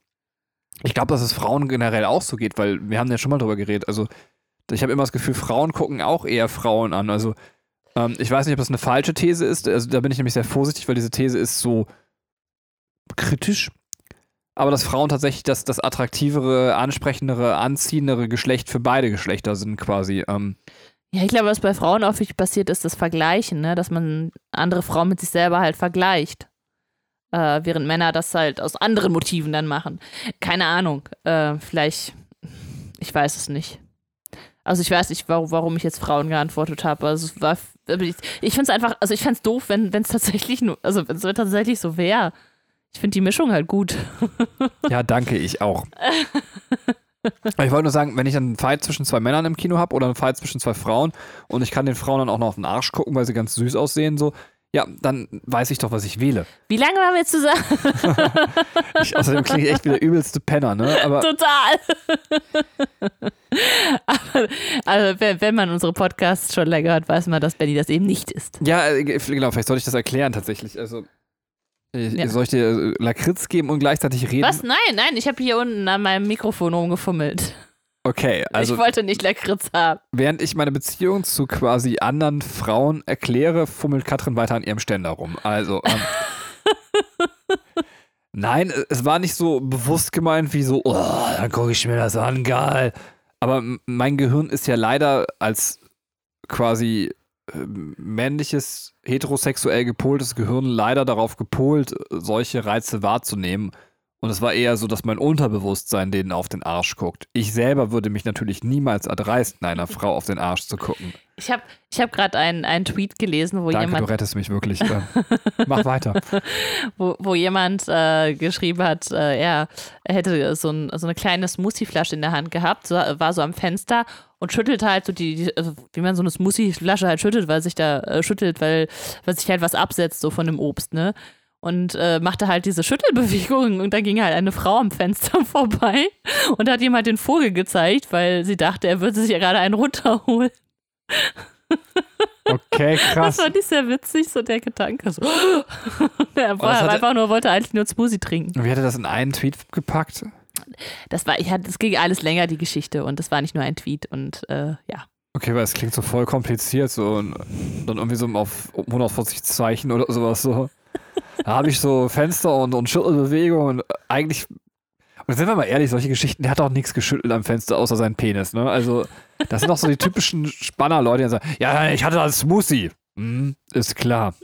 ich glaube, dass es Frauen generell auch so geht, weil wir haben ja schon mal drüber geredet. Also ich habe immer das Gefühl, Frauen gucken auch eher Frauen an. Also ähm, ich weiß nicht, ob das eine falsche These ist. Also da bin ich nämlich sehr vorsichtig, weil diese These ist so kritisch aber dass Frauen tatsächlich das, das attraktivere, ansprechendere, anziehendere Geschlecht für beide Geschlechter sind quasi. Ähm. Ja, ich glaube, was bei Frauen häufig passiert, ist das Vergleichen, ne? dass man andere Frauen mit sich selber halt vergleicht. Äh, während Männer das halt aus anderen Motiven dann machen. Keine Ahnung. Äh, vielleicht, ich weiß es nicht. Also ich weiß nicht, warum, ich jetzt Frauen geantwortet habe. Also es war, ich, ich finde es einfach, also ich fände es doof, wenn es tatsächlich nur, also wenn es tatsächlich so wäre. Ich finde die Mischung halt gut. ja, danke, ich auch. Ich wollte nur sagen, wenn ich einen Fight zwischen zwei Männern im Kino habe oder einen Fight zwischen zwei Frauen und ich kann den Frauen dann auch noch auf den Arsch gucken, weil sie ganz süß aussehen, so, Ja, dann weiß ich doch, was ich wähle. Wie lange waren wir zusammen? Ich, außerdem klinge ich echt wie der übelste Penner, ne? Aber Total. Aber, also, wenn, man unsere Podcasts schon länger hört, weiß man, dass Benny das eben nicht ist. ja, äh, genau, vielleicht sollte ich das erklären tatsächlich. Also, Ja. soll ich dir äh, Lakritz geben und gleichzeitig reden? Was? Nein, nein, ich habe hier unten an meinem Mikrofon rumgefummelt. Okay, also ich wollte nicht Lakritz haben. während ich meine Beziehung zu quasi anderen Frauen erkläre, fummelt Katrin weiter an ihrem Ständer rum. Also, ähm, nein, äh, es war nicht so bewusst gemeint wie so, oh, dann gucke ich mir das an, geil. Aber mein Gehirn ist ja leider als quasi äh, männliches, heterosexuell gepoltes Gehirn leider darauf gepolt, äh, solche Reize wahrzunehmen. Und es war eher so, dass mein Unterbewusstsein denen auf den Arsch guckt. Ich selber würde mich natürlich niemals erdreisten, einer Frau auf den Arsch zu gucken. Ich habe ich hab gerade einen, einen Tweet gelesen, wo Danke, jemand du rettest mich wirklich. Ähm, mach weiter. wo, wo jemand äh, geschrieben hat, äh, er hätte so, ein, so eine kleine Smoothie-Flasche in der Hand gehabt, so, war so am Fenster und schüttelte halt so die, die also wie man so eine Smoothie-Flasche halt schüttelt, weil sich da äh, schüttelt, weil, weil sich halt was absetzt so von dem Obst, ne? Und äh, machte halt diese Schüttelbewegung und dann ging halt eine Frau am Fenster vorbei und hat ihm halt den Vogel gezeigt, weil sie dachte, er würde sich ja gerade einen runterholen. Okay, Das krass. fand ich sehr witzig, so der Gedanke. So. er das war hatte- einfach nur, wollte eigentlich nur Smoothie trinken. Wie hat er das in einen Tweet gepackt? Das war, ich hatte, es ging alles länger, die Geschichte, und das war nicht nur ein Tweet und äh, ja. Okay, weil es klingt so voll kompliziert, so und dann irgendwie so auf 140 Zeichen oder sowas so. Da habe ich so Fenster und, und Schüttelbewegung und eigentlich. Und sind wir mal ehrlich, solche Geschichten, der hat auch nichts geschüttelt am Fenster außer seinen Penis, ne? Also, das sind auch so die typischen Spanner-Leute, die sagen, ja, ich hatte da einen Smoothie. Hm, ist klar.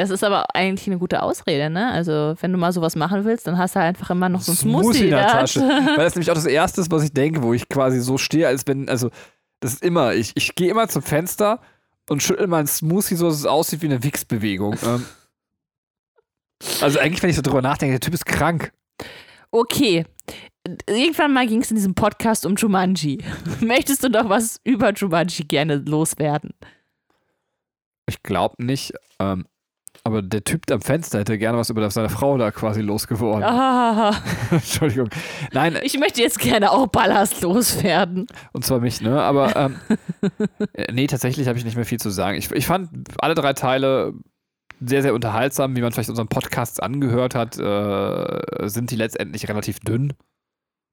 Das ist aber eigentlich eine gute Ausrede, ne? Also, wenn du mal sowas machen willst, dann hast du halt einfach immer noch so ein Smoothie, in der. Tasche. Weil das ist nämlich auch das Erste, ist, was ich denke, wo ich quasi so stehe, als wenn, also, das ist immer, ich, ich gehe immer zum Fenster und schüttel meinen Smoothie so, dass es aussieht wie eine Wichsbewegung. Ähm, also eigentlich, wenn ich so drüber nachdenke, der Typ ist krank. Okay. Irgendwann mal ging es in diesem Podcast um Jumanji. Möchtest du noch was über Jumanji gerne loswerden? Ich glaube nicht, ähm, aber der Typ am Fenster hätte gerne was über seine Frau da quasi losgeworden. Ah, Entschuldigung. Nein, ich möchte jetzt gerne auch Ballast loswerden. Und zwar mich, ne? Aber ähm, äh, nee, tatsächlich habe ich nicht mehr viel zu sagen. Ich, ich fand alle drei Teile sehr, sehr unterhaltsam, wie man vielleicht unseren Podcasts angehört hat, äh, sind die letztendlich relativ dünn.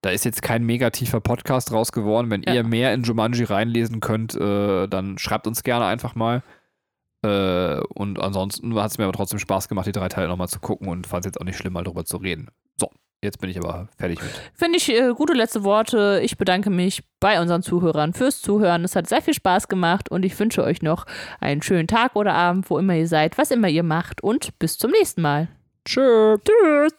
Da ist jetzt kein mega tiefer Podcast raus geworden. Wenn Ja. ihr mehr in Jumanji reinlesen könnt, äh, dann schreibt uns gerne einfach mal. Äh, und ansonsten hat es mir aber trotzdem Spaß gemacht, die drei Teile nochmal zu gucken und fand es jetzt auch nicht schlimm, mal drüber zu reden. So, jetzt bin ich aber fertig mit. Finde ich äh, gute letzte Worte. Ich bedanke mich bei unseren Zuhörern fürs Zuhören. Es hat sehr viel Spaß gemacht und ich wünsche euch noch einen schönen Tag oder Abend, wo immer ihr seid, was immer ihr macht und bis zum nächsten Mal. Tschö. Tschüss.